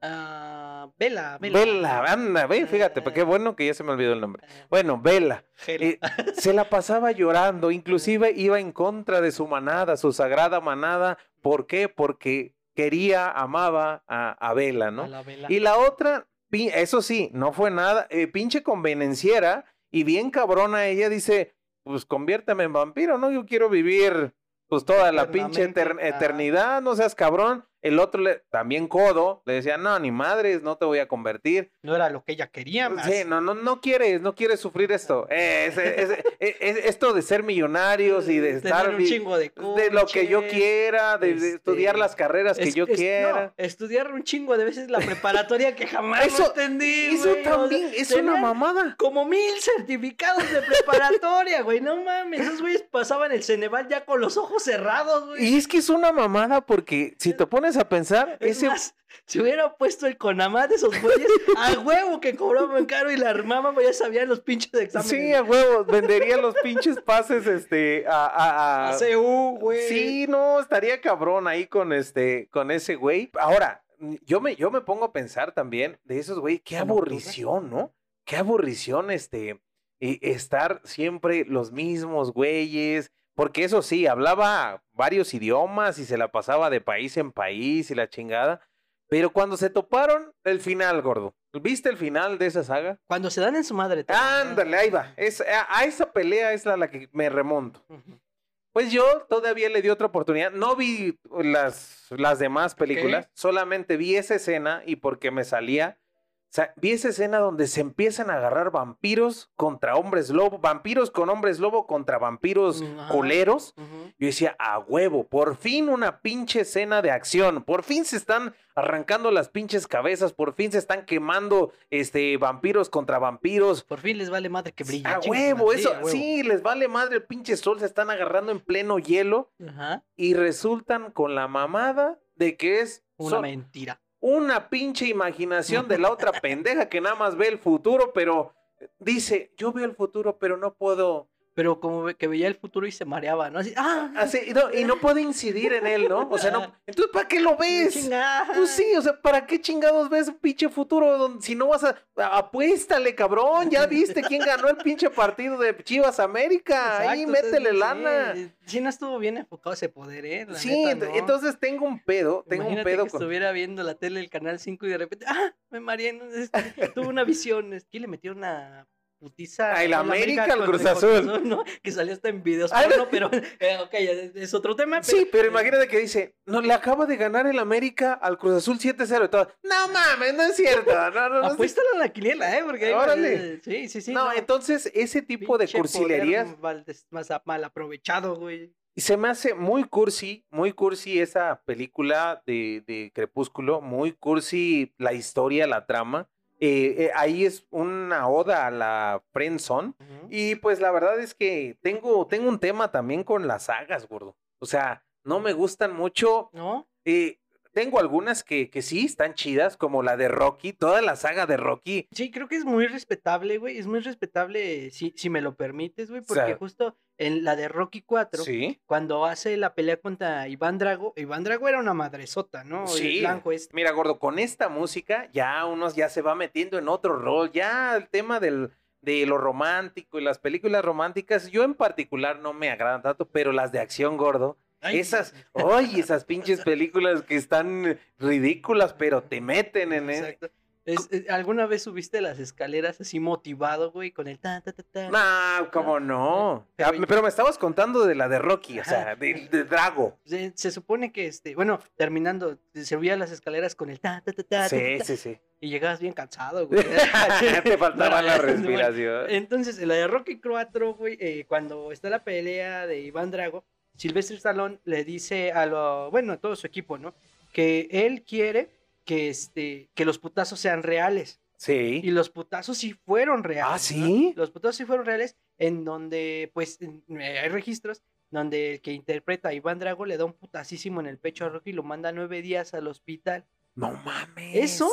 Ah, Vela, Vela. Vela, anda, ve, fíjate, pues qué bueno que ya se me olvidó el nombre. Ah, Bueno, Vela. Eh, <laughs> se la pasaba llorando, inclusive iba en contra de su manada, su sagrada manada. ¿Por qué? Porque quería, amaba a, a Vela, A ¿no? la. Y la otra, eso sí, no fue nada, eh, pinche convenenciera y bien cabrona ella dice, pues conviérteme en vampiro, ¿no? Yo quiero vivir pues toda la pinche eternidad, no seas cabrón. El otro le- también codo, le decía, no, ni madres, no te voy a convertir. No era lo que ella quería más. Sí, no, no, no quieres, no quieres sufrir esto. Eh, es- es- es- es- esto de ser millonarios y de Tener estar un vi- chingo de de lo que yo quiera, de, de este, estudiar las carreras que yo quiera. no, estudiar un chingo de veces la preparatoria que jamás Eso- entendí. Eso también es una mamada. Como mil certificados de preparatoria, güey. No mames, esos güeyes pasaban el Ceneval ya con los ojos cerrados, güey. Y es que es una mamada porque si te pones a pensar, Es ese más, si hubiera puesto el Conamá de esos <laughs> güeyes, a huevo que cobraban caro y la armaban, ya sabían los pinches exámenes. Sí, a huevo, vendería los pinches pases este a, a- A a- CU, güey. Sí, no, estaría cabrón ahí con este con ese güey. Ahora, yo me yo me pongo a pensar también de esos güey, qué aburrición, ¿no? Qué aburrición este y estar siempre los mismos güeyes, porque eso sí, hablaba varios idiomas y se la pasaba de país en país y la chingada. Pero cuando se toparon, el final, gordo. ¿Viste el final de esa saga? Cuando se dan en su madre. Ándale, ahí va. Es, a, a esa pelea es la, la que me remonto. Pues yo todavía le di otra oportunidad. No vi las, las demás películas, solamente vi esa escena y porque me salía. O sea, vi esa escena donde se empiezan a agarrar vampiros contra hombres lobo, vampiros con hombres lobo contra vampiros Mm. Ujú. Yo decía, a huevo, por fin una pinche escena de acción, por fin se están arrancando las pinches cabezas, por fin se están quemando este vampiros contra vampiros. Por fin les vale madre que brille. A huevo, eso, a huevo. sí, les vale madre el pinche sol, se están agarrando en pleno hielo y resultan con la mamada de que es Una son- mentira. Una pinche imaginación de la otra <laughs> pendeja que nada más ve el futuro, pero dice, yo veo el futuro, pero no puedo, Pero como que veía el futuro y se mareaba, ¿no? Así, ¡ah! así, y no, y no puede incidir en él, ¿no? O sea, no, <laughs> entonces, ¿para qué lo ves? Chinga. Pues sí, o sea, ¿para qué chingados ves un pinche futuro donde, si no vas a, apuéstale, cabrón? Ya viste quién ganó el pinche partido de Chivas América. Ahí métele lana. Sí, sí, no estuvo bien enfocado ese poder, ¿eh? La Sí, neta, ent- no. entonces tengo un pedo, tengo Imagínate un pedo que con... estuviera viendo la tele del canal 5 y de repente, ¡ah! Me mareé. ¿no? Es- Tuve una visión. Es que le metió una putiza. A el América, al contra Cruz el Azul. ¿no? Que salió hasta en videos Ah, pero <laughs> eh, ok, es, otro tema. Sí, pero imagínate que dice, no, le acaba de ganar el América al Cruz Azul 7-0 y todo. No mames, no es cierto. No, no, Apuéstala a la quiniela, ¿eh? Porque Órale. Sí, sí, sí. no, entonces ese tipo de cursilerías mal, más, mal aprovechado, güey. y se me hace muy cursi, muy cursi esa película de, de Crepúsculo, muy cursi la historia, la trama. Eh, eh, ahí es una oda a la friendzone. Y pues la verdad es que tengo, tengo un tema también con las sagas, gordo. O sea, no me gustan mucho. ¿No? eh, tengo algunas que, que sí están chidas, como la de Rocky, toda la saga de Rocky. Sí, creo que es muy respetable, güey. Es muy respetable, si, si me lo permites, güey. Porque sea- justo en la de Rocky 4, Sí. cuando hace la pelea contra Iván Drago, Iván Drago era una madresota, ¿no? Sí. Blanco este. Mira, gordo, con esta música ya uno ya se va metiendo en otro rol. Ya el tema del, de lo romántico y las películas románticas, yo en particular no me agradan tanto, pero las de acción, gordo. Ay, esas, oye, esas pinches películas que están ridículas, pero te meten en e-, Exacto. Es- es- ¿Alguna vez subiste las escaleras así motivado, güey, con el ta ta ta ta? No, cómo no. Pero- Ah, Pero me estabas contando de la de Rocky, o sea, de, de Drago. Se, se supone que, este, bueno, terminando, subía las escaleras con el ta ta ta ta, Sí, ta, sí, sí. y llegabas bien cansado, <laughs> güey. <laughs> Te faltaba No, la <laughs> bueno, respiración. Entonces, en la de Rocky 4, güey, eh, cuando está la pelea de Iván Drago, Sylvester Stallone le dice a lo, bueno, a todo su equipo, ¿no? Que él quiere que este, que los putazos sean reales. Y Sí. los putazos sí fueron reales. Ah, ¿no? ¿sí? Los putazos sí fueron reales, en donde, pues, eh, hay registros donde el que interpreta a Iván Drago le da un putacísimo en el pecho a Rocky y lo manda nueve días al hospital. No mames. ¿Eso?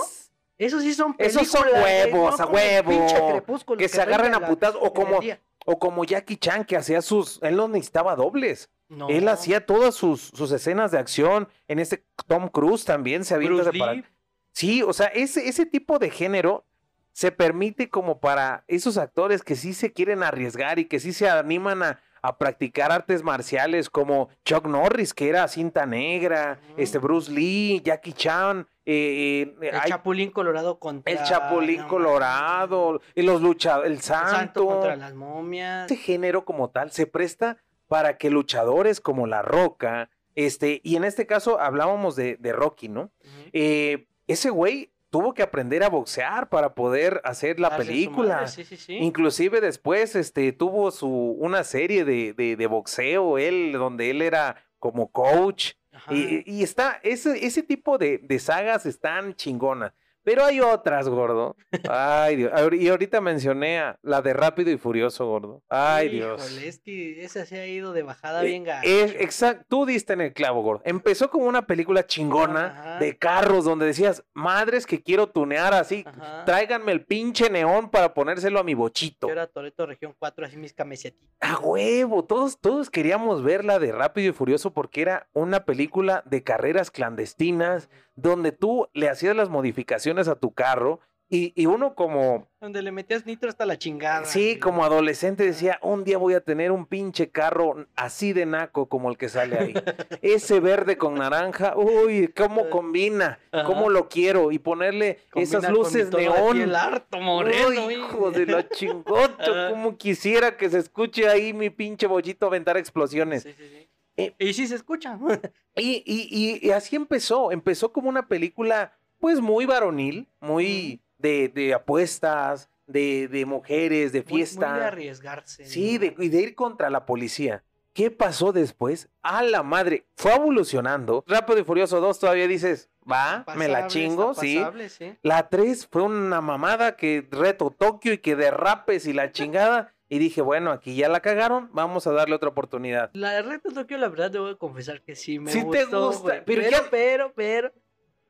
Eso sí son Esos son películas, güey, huevos, no a como el huevo. pinche Crepúsculo Que se agarren raya a putazos, o como-. O como Jackie Chan, que hacía sus. Él no necesitaba dobles. No. Él hacía todas sus, sus escenas de acción. En este Tom Cruise también se para- Lee, Sí, o sea, ese, ese tipo de género se permite como para esos actores que sí se quieren arriesgar y que sí se animan a, a practicar artes marciales como Chuck Norris, que era cinta negra, este Bruce Lee, Jackie Chan, eh, eh, el hay- Chapulín Colorado contra... el Chapulín no, Colorado, y los luchadores, el El santo Santo. contra las momias. Este género como tal se presta para que luchadores como La Roca, Este, y en este caso hablábamos de, de Rocky, ¿no? Eh, ese güey tuvo que aprender a boxear para poder hacer la película. Sí, sí, sí. Inclusive después este, tuvo su, una serie de, de, de boxeo, él, donde él era como coach. Y está, ese, ese tipo de, de sagas están chingonas. Pero hay otras, gordo. Ay, Dios. Y ahorita mencioné a la de Rápido y Furioso, gordo. Ay, Dios. Híjole, es que esa se ha ido de bajada Eh, bien gacho. Es, exacto, tú diste en el clavo, gordo. Empezó como una película chingona Ajá. de carros donde decías, madres que quiero tunear así, Ajá. tráiganme el pinche neón para ponérselo a mi bochito. Yo era Toreto Región 4, así mis camisetitas. A huevo, todos, todos queríamos verla de Rápido y Furioso porque era una película de carreras clandestinas donde tú le hacías las modificaciones a tu carro y, y uno como, Donde le metías nitro hasta la chingada. sí, como adolescente decía, un día voy a tener un pinche carro así de naco como el que sale ahí. <laughs> Ese verde con naranja, uy, cómo combina, cómo lo quiero y ponerle esas Combina luces neón. piel harto moreno. Uy, hijo de la chingota, como quisiera que se escuche ahí mi pinche bollito aventar explosiones. Sí, sí, sí. Eh, y sí se escucha. <laughs> Y, y- y- y así empezó, empezó como una película pues muy varonil, muy de, de apuestas, de, de mujeres, de Muy- Muy, de fiesta. arriesgarse. sí, y de ir contra la policía. ¿Qué pasó después? A la madre, fue evolucionando. Rápido y Furioso 2 todavía dices, va, me la chingo, sí. sí. La 3 fue una mamada que reto Tokio y que derrapes y la <laughs> chingada. Y dije, bueno, aquí ya la cagaron, vamos a darle otra oportunidad. La de Reto Tokio, la verdad, debo de confesar que sí me Sí te gustó. gusta, güey. pero Pero, ya- pero, pero,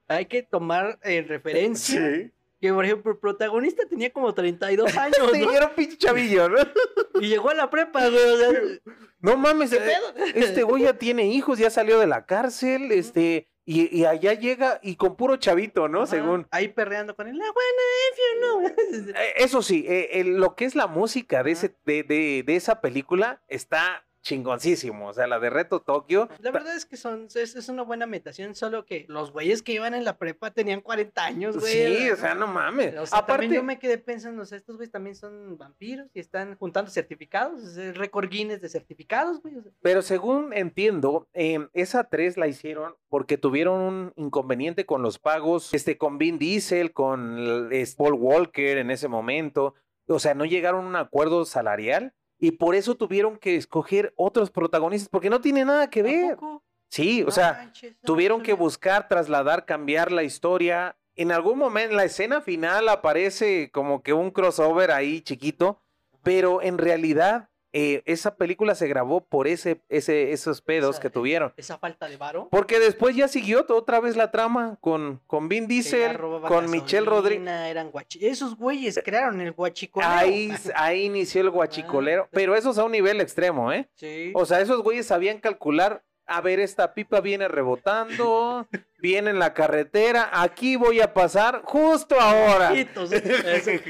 hay que tomar en referencia que, por ejemplo, el protagonista tenía como 32 <laughs> años, Sí, ¿no? era un pinche chavillo, ¿no? <laughs> Y llegó a la prepa, güey. o sea, No mames, ¿Qué eh, este güey ya tiene hijos, ya salió de la cárcel, este, y, y allá llega y con puro chavito, ¿no? Ajá, Según. Ahí perreando con él. La buena if you know. <laughs> Eh, Eso sí, eh, lo que es la música de, ese, de, de, de esa película está chingoncísimo. O sea, la de Reto Tokio. La verdad es que son, es, es una buena imitación, solo que los güeyes que iban en la prepa tenían 40 años, güey. Sí, o sea, no mames. O sea, Aparte, yo me quedé pensando, o sea, estos güeyes también son vampiros y están juntando certificados, récord Guinness de certificados, güey. o sea. Pero según entiendo, em, esa 3 la hicieron porque tuvieron un inconveniente con los pagos, este, con Vin Diesel, con el- es, Paul Walker en ese momento. O sea, no llegaron a un acuerdo salarial y por eso tuvieron que escoger otros protagonistas porque no tiene nada que ¿A ver. Sí, o sea, manches, tuvieron que buscar, trasladar, cambiar la historia. En algún momento, en la escena final aparece como que un crossover ahí chiquito, pero en realidad eh, esa película se grabó por ese, ese, esos pedos Esa- que tuvieron. Esa falta de varo. Porque después ya siguió otra vez la trama con, con Vin Diesel, con Michelle Rodríguez. gasolina, Eran guachi... Esos güeyes crearon el guachicoleo. Ahí, ahí inició el guachicolero, <laughs> Ah. pero eso es a un nivel extremo, ¿eh? Sí. O sea, esos güeyes sabían calcular, a ver, esta pipa viene rebotando, viene en la carretera, aquí voy a pasar justo ahora.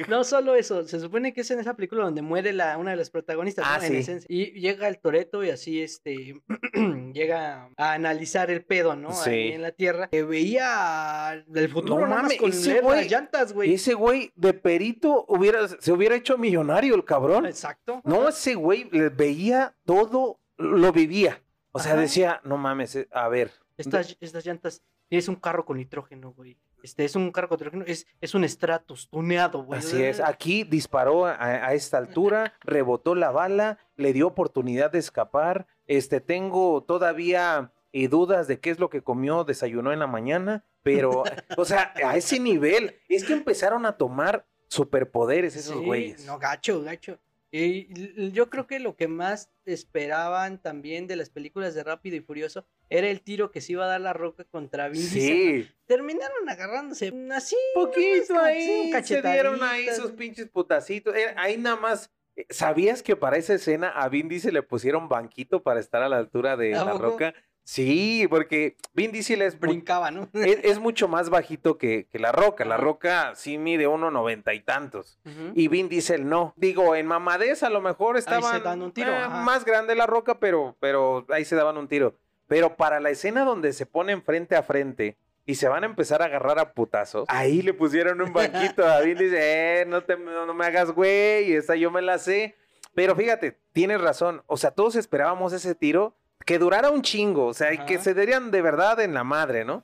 No solo eso, se supone que es en esa película donde muere la, una de las protagonistas, Ah, ¿no? En sí. esencia. Y llega el Toreto y así este <clears throat> llega a analizar el pedo, ¿no? Sí. Ahí en la tierra. Que veía el futuro No nada más con ese güey- las llantas, güey. Ese güey de perito hubiera, se hubiera hecho millonario el cabrón. Exacto. No, ese güey le veía todo, lo vivía. O sea, Ajá. decía, no mames, eh, a ver. Estas, estas llantas, es un carro con nitrógeno, güey. Este es un carro con nitrógeno, es, es un Stratus tuneado, güey. Así es, aquí disparó a, a esta altura, <laughs> rebotó la bala, le dio oportunidad de escapar. Este, tengo todavía eh, dudas de qué es lo que comió, desayunó en la mañana, pero, <laughs> o sea, a ese nivel, es que empezaron a tomar superpoderes esos Sí, güeyes. No, gacho, gacho. Y yo creo que lo que más esperaban también de las películas de Rápido y Furioso era el tiro que se iba a dar la roca contra Vin Diesel. Sí, Terminaron agarrándose así. poquito nomás, ahí, se dieron ahí sus pinches putacitos. Eh, Ahí nada más, eh, ¿sabías que para esa escena a Vin Diesel le pusieron banquito para estar a la altura de ¿A la roca? Sí, porque Vin Diesel es, Brincaba, ¿no? <laughs> es, es mucho más bajito que, que la roca. La roca sí mide uno noventa y tantos. Y Vin Diesel no. Digo, en mamadez a lo mejor estaban dan un tiro, eh, más grande la roca, pero, pero ahí se daban un tiro. Pero para la escena donde se ponen frente a frente y se van a empezar a agarrar a putazos, ahí le pusieron un banquito a Vin Diesel, eh, no, te, no, no me hagas güey, esa yo me la sé. Pero fíjate, tienes razón. O sea, todos esperábamos ese tiro que durara un chingo, o sea, y que Ajá. se darían de verdad en la madre, ¿no?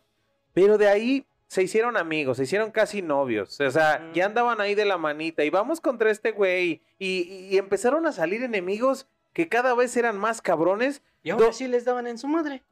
Pero de ahí se hicieron amigos, se hicieron casi novios, o sea, ya andaban ahí de la manita y vamos contra este güey y, y empezaron a salir enemigos que cada vez eran más cabrones, Y aún Do- así les daban en su madre.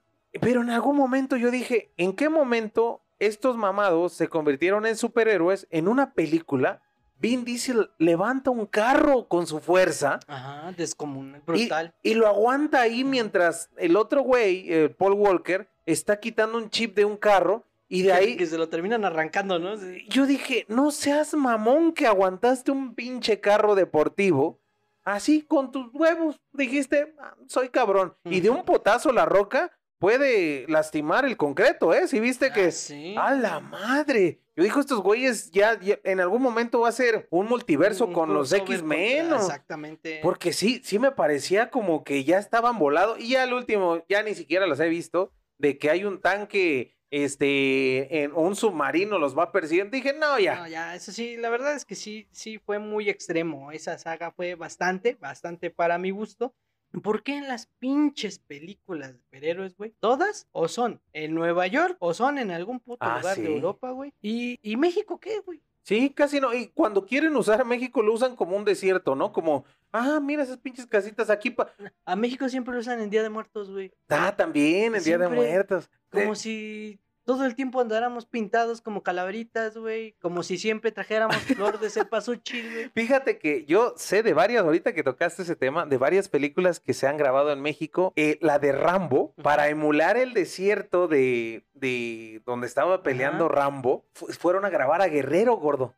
pero en algún momento yo dije, ¿en qué momento estos mamados se convirtieron en superhéroes en una película? Vin Diesel levanta un carro con su fuerza Ajá, descomunal, y, brutal. y lo aguanta ahí mientras el otro güey, eh, Paul Walker, está quitando un chip de un carro y de Que- ahí Que se lo terminan arrancando, ¿no? Sí. yo dije, no seas mamón que aguantaste un pinche carro deportivo. Así, con tus huevos, dijiste, "Ah, soy cabrón. Y de un potazo la roca puede lastimar el concreto, ¿eh? Si viste que... Ah, sí. ¡A la madre! Yo digo, estos güeyes ya, ya en algún momento va a ser un multiverso Un con los X-Men. Exactamente. Porque sí, sí me parecía como que ya estaban volados. Y ya al último, ya ni siquiera los he visto, de que hay un tanque, este, en, un submarino los va persiguiendo. Dije, no, ya. No, ya, eso sí, la verdad es que sí, sí fue muy extremo. Esa saga fue bastante, bastante para mi gusto. ¿Por qué en las pinches películas de superhéroes, güey? Todas o son en Nueva York o son en algún puto Ah, lugar sí. de Europa, güey. ¿Y, ¿Y México qué, güey? Sí, casi no. Y cuando quieren usar a México, lo usan como un desierto, ¿no? Como, ah, mira esas pinches casitas aquí. Pa... A México siempre lo usan en Día de Muertos, güey. Ah, también, el Día de Muertos. Como Eh, si todo el tiempo andáramos pintados como calaveritas, güey. Como si siempre trajéramos flor de cempasúchil, güey. Fíjate que yo sé de varias, ahorita que tocaste ese tema, de varias películas que se han grabado en México. Eh, la de Rambo, para emular el desierto de, de donde estaba peleando Rambo, fu- fueron a grabar a Guerrero, gordo.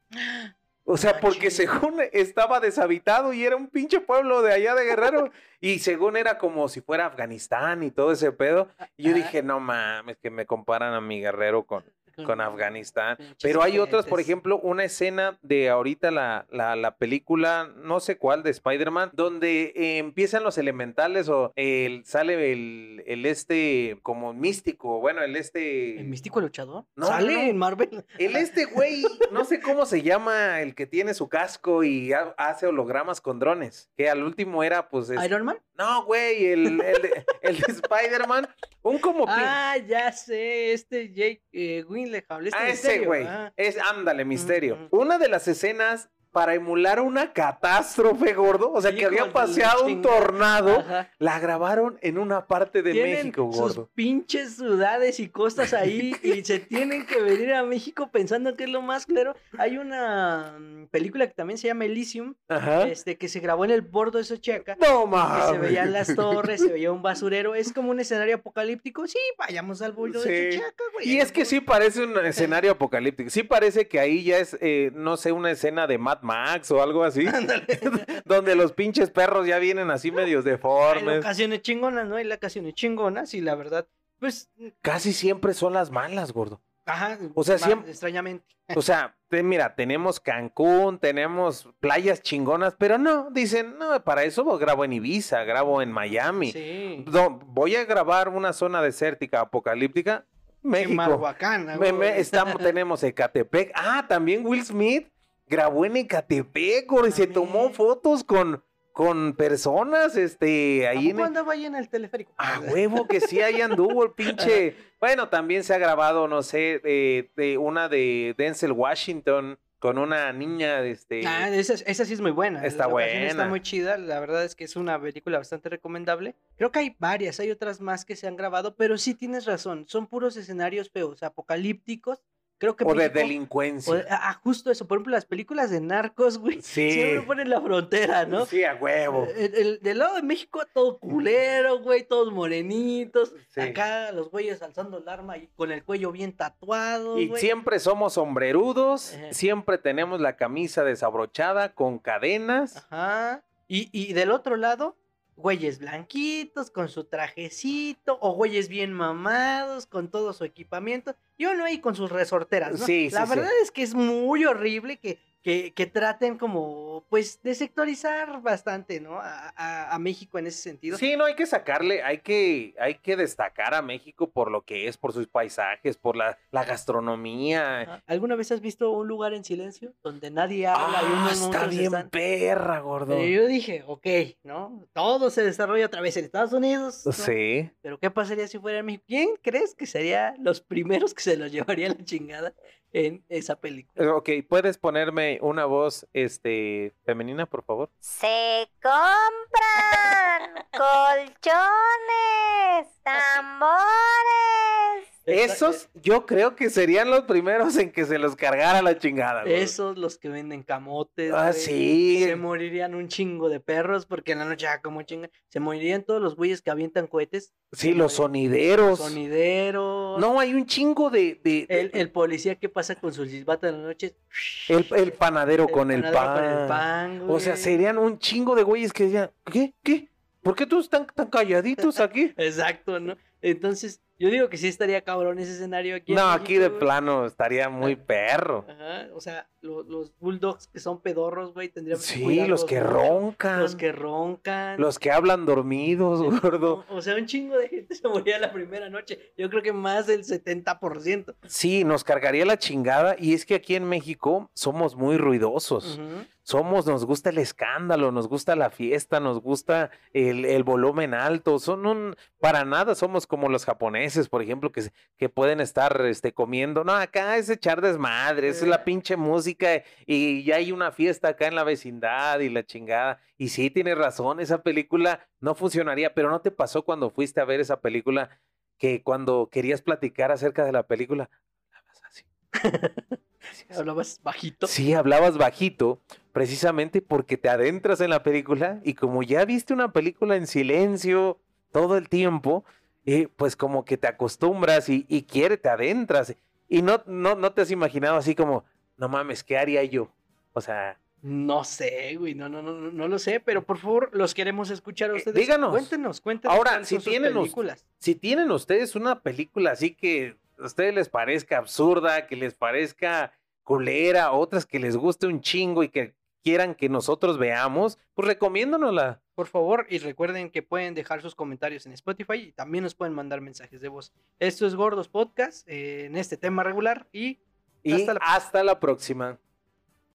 O sea, porque según estaba deshabitado y era un pinche pueblo de allá de Guerrero. <laughs> y según era como si fuera Afganistán y todo ese pedo. Y yo dije, no mames, que me comparan a mi Guerrero con, con Afganistán. Pero hay otras, por ejemplo, una escena de ahorita la, la, la película, no sé cuál, de Spider-Man, donde eh, empiezan los elementales o el, sale el, el este como místico, bueno, el este... ¿El místico luchador? No, ¿Sale no. en Marvel? El este güey, no sé cómo se llama, el que tiene su casco y ha- hace hologramas con drones, que al último era pues... es- ¿Iron Man? No, güey, el, el, de- el de Spider-Man, un como... Ah, ya sé, este Jake eh, Gyllenhaal, este Ah, ese güey. ah. Es, ándale, misterio. Una de las escenas para emular una catástrofe, gordo. O sea, que había de paseado un tornado. Ajá. La grabaron en una parte de Tienen México, sus gordo. pinches ciudades y costas ahí <laughs> y se tienen que venir a México pensando que es lo más claro. Hay una mm, película que también se llama Elysium, Ajá. este, que se grabó en el bordo de Sochiaca. No que mames. se veían las torres, se veía un <laughs> basurero. Es como un escenario apocalíptico. Sí, vayamos al bordo de Sí. Sochiaca, güey. Y es que sí parece un <laughs> escenario apocalíptico. Sí parece que ahí ya es, eh, no sé, una escena de Mad Max o algo así. <laughs> donde los pinches perros ya vienen así medios Hay deformes. locaciones chingonas, ¿no? Hay locaciones chingonas y la verdad, pues, Casi siempre son las malas, gordo. ajá. O sea, siempre- Extrañamente. O sea, te- mira, tenemos Cancún, tenemos playas chingonas, pero no, dicen, no, para eso grabo en Ibiza, grabo en Miami. Sí. No, voy a grabar una zona desértica apocalíptica, México. Marhuacán, Me- me- estamos, tenemos Ecatepec. Ah, también Will Smith grabó en Ecatepec, y se tomó fotos con, con personas, este, ¿A ahí en andaba ahí en el teleférico? a huevo que sí, ahí anduvo el pinche. <laughs> Bueno, también se ha grabado, no sé, de, de una de Denzel Washington con una niña, este. Ah, esa, esa sí es muy buena. Está la ocasión Está buena. muy chida. La verdad es que es una película bastante recomendable. Creo que hay varias, hay otras más que se han grabado, pero sí tienes razón. Son puros escenarios feos, apocalípticos. Creo que o de México- delincuencia. o de- ah, justo eso. Por ejemplo, las películas de narcos, güey. <laughs> Sí. Siempre ponen la frontera, ¿no? Sí, a huevo. El- el- del lado de México, todo culero, güey, todos morenitos. Sí. Acá los güeyes alzando el arma y con el cuello bien tatuado. Y güey. siempre somos sombrerudos, Ajá. siempre tenemos la camisa desabrochada con cadenas. Ajá. Y, y del otro lado, güeyes blanquitos con su trajecito, o güeyes bien mamados con todo su equipamiento, y uno ahí con sus resorteras, ¿no? Sí, La sí, sí. verdad es que es muy horrible que que, que traten como, pues, de sectorizar bastante, ¿no? A, a- a México en ese sentido. Sí, no hay que sacarle, hay que, hay que destacar a México por lo que es, por sus paisajes, por la, la gastronomía. ¿Alguna vez has visto un lugar en silencio donde nadie habla y uno Ah, está bien están? perra, gordo. Pero yo dije, ok, ¿no? Todo se desarrolla otra vez en Estados Unidos. ¿no? Sí. Pero ¿qué pasaría si fuera en México? ¿Quién crees que sería los primeros que se los <laughs> llevaría la chingada en esa película? Ok, ¿puedes ponerme una voz este femenina, por favor? Se compran <laughs> colchones, tambores. Esos yo creo que serían los primeros en que se los cargara la chingada. Esos los que venden camotes. Ah, güey, sí. Se morirían un chingo de perros porque en la noche, ah, como chingan. Se morirían todos los güeyes que avientan cohetes. Sí, los sonideros. Sonideros. No, hay un chingo de... de- de- El, el policía que pasa con su silbato en la noche. el, el panadero el con el panadero pan. con el pan, O sea, serían un chingo de güeyes que decían, ¿qué? ¿Qué? ¿Por qué todos están tan calladitos aquí? <laughs> Exacto, ¿no? Entonces, yo digo que sí estaría cabrón ese escenario aquí. No, aquí de plano estaría muy perro. Ajá, o sea, lo- los bulldogs que son pedorros, güey, tendríamos que Sí, cuidarlos los que roncan. Los que roncan. Los que hablan dormidos, <laughs> gordo. O, o sea, un chingo de gente se moría la primera noche. Yo creo que más del 70%. Sí, nos cargaría la chingada. Y es que aquí en México somos muy ruidosos. Ujú. Somos, nos gusta el escándalo, nos gusta la fiesta, nos gusta el, el volumen alto. Son un, para nada somos como los japoneses, por ejemplo, que, que pueden estar este, comiendo. No, acá es echar desmadre, esa es la pinche música y ya hay una fiesta acá en la vecindad y la chingada. Y sí, tienes razón, esa película no funcionaría, pero ¿no te pasó cuando fuiste a ver esa película que cuando querías platicar acerca de la película, hablabas bajito. Sí, hablabas bajito, precisamente porque te adentras en la película y como ya viste una película en silencio todo el tiempo, eh, pues como que te acostumbras y, y quiere, te adentras. Y no, no, no te has imaginado así como, no mames, ¿qué haría yo? O sea, No sé, güey, no, no, no, no, no lo sé, pero por favor, los queremos escuchar a Eh, ustedes. díganos. Cuéntenos, cuéntenos. Ahora, si tienen películas. si tienen ustedes una película así que a ustedes les parezca absurda, que les parezca culera, otras que les guste un chingo y que quieran que nosotros veamos, pues recomiéndonosla. Por favor, y recuerden que pueden dejar sus comentarios en Spotify y también nos pueden mandar mensajes de voz. Esto es Gordos Podcast eh, en este tema regular y Y Hasta la- hasta la próxima.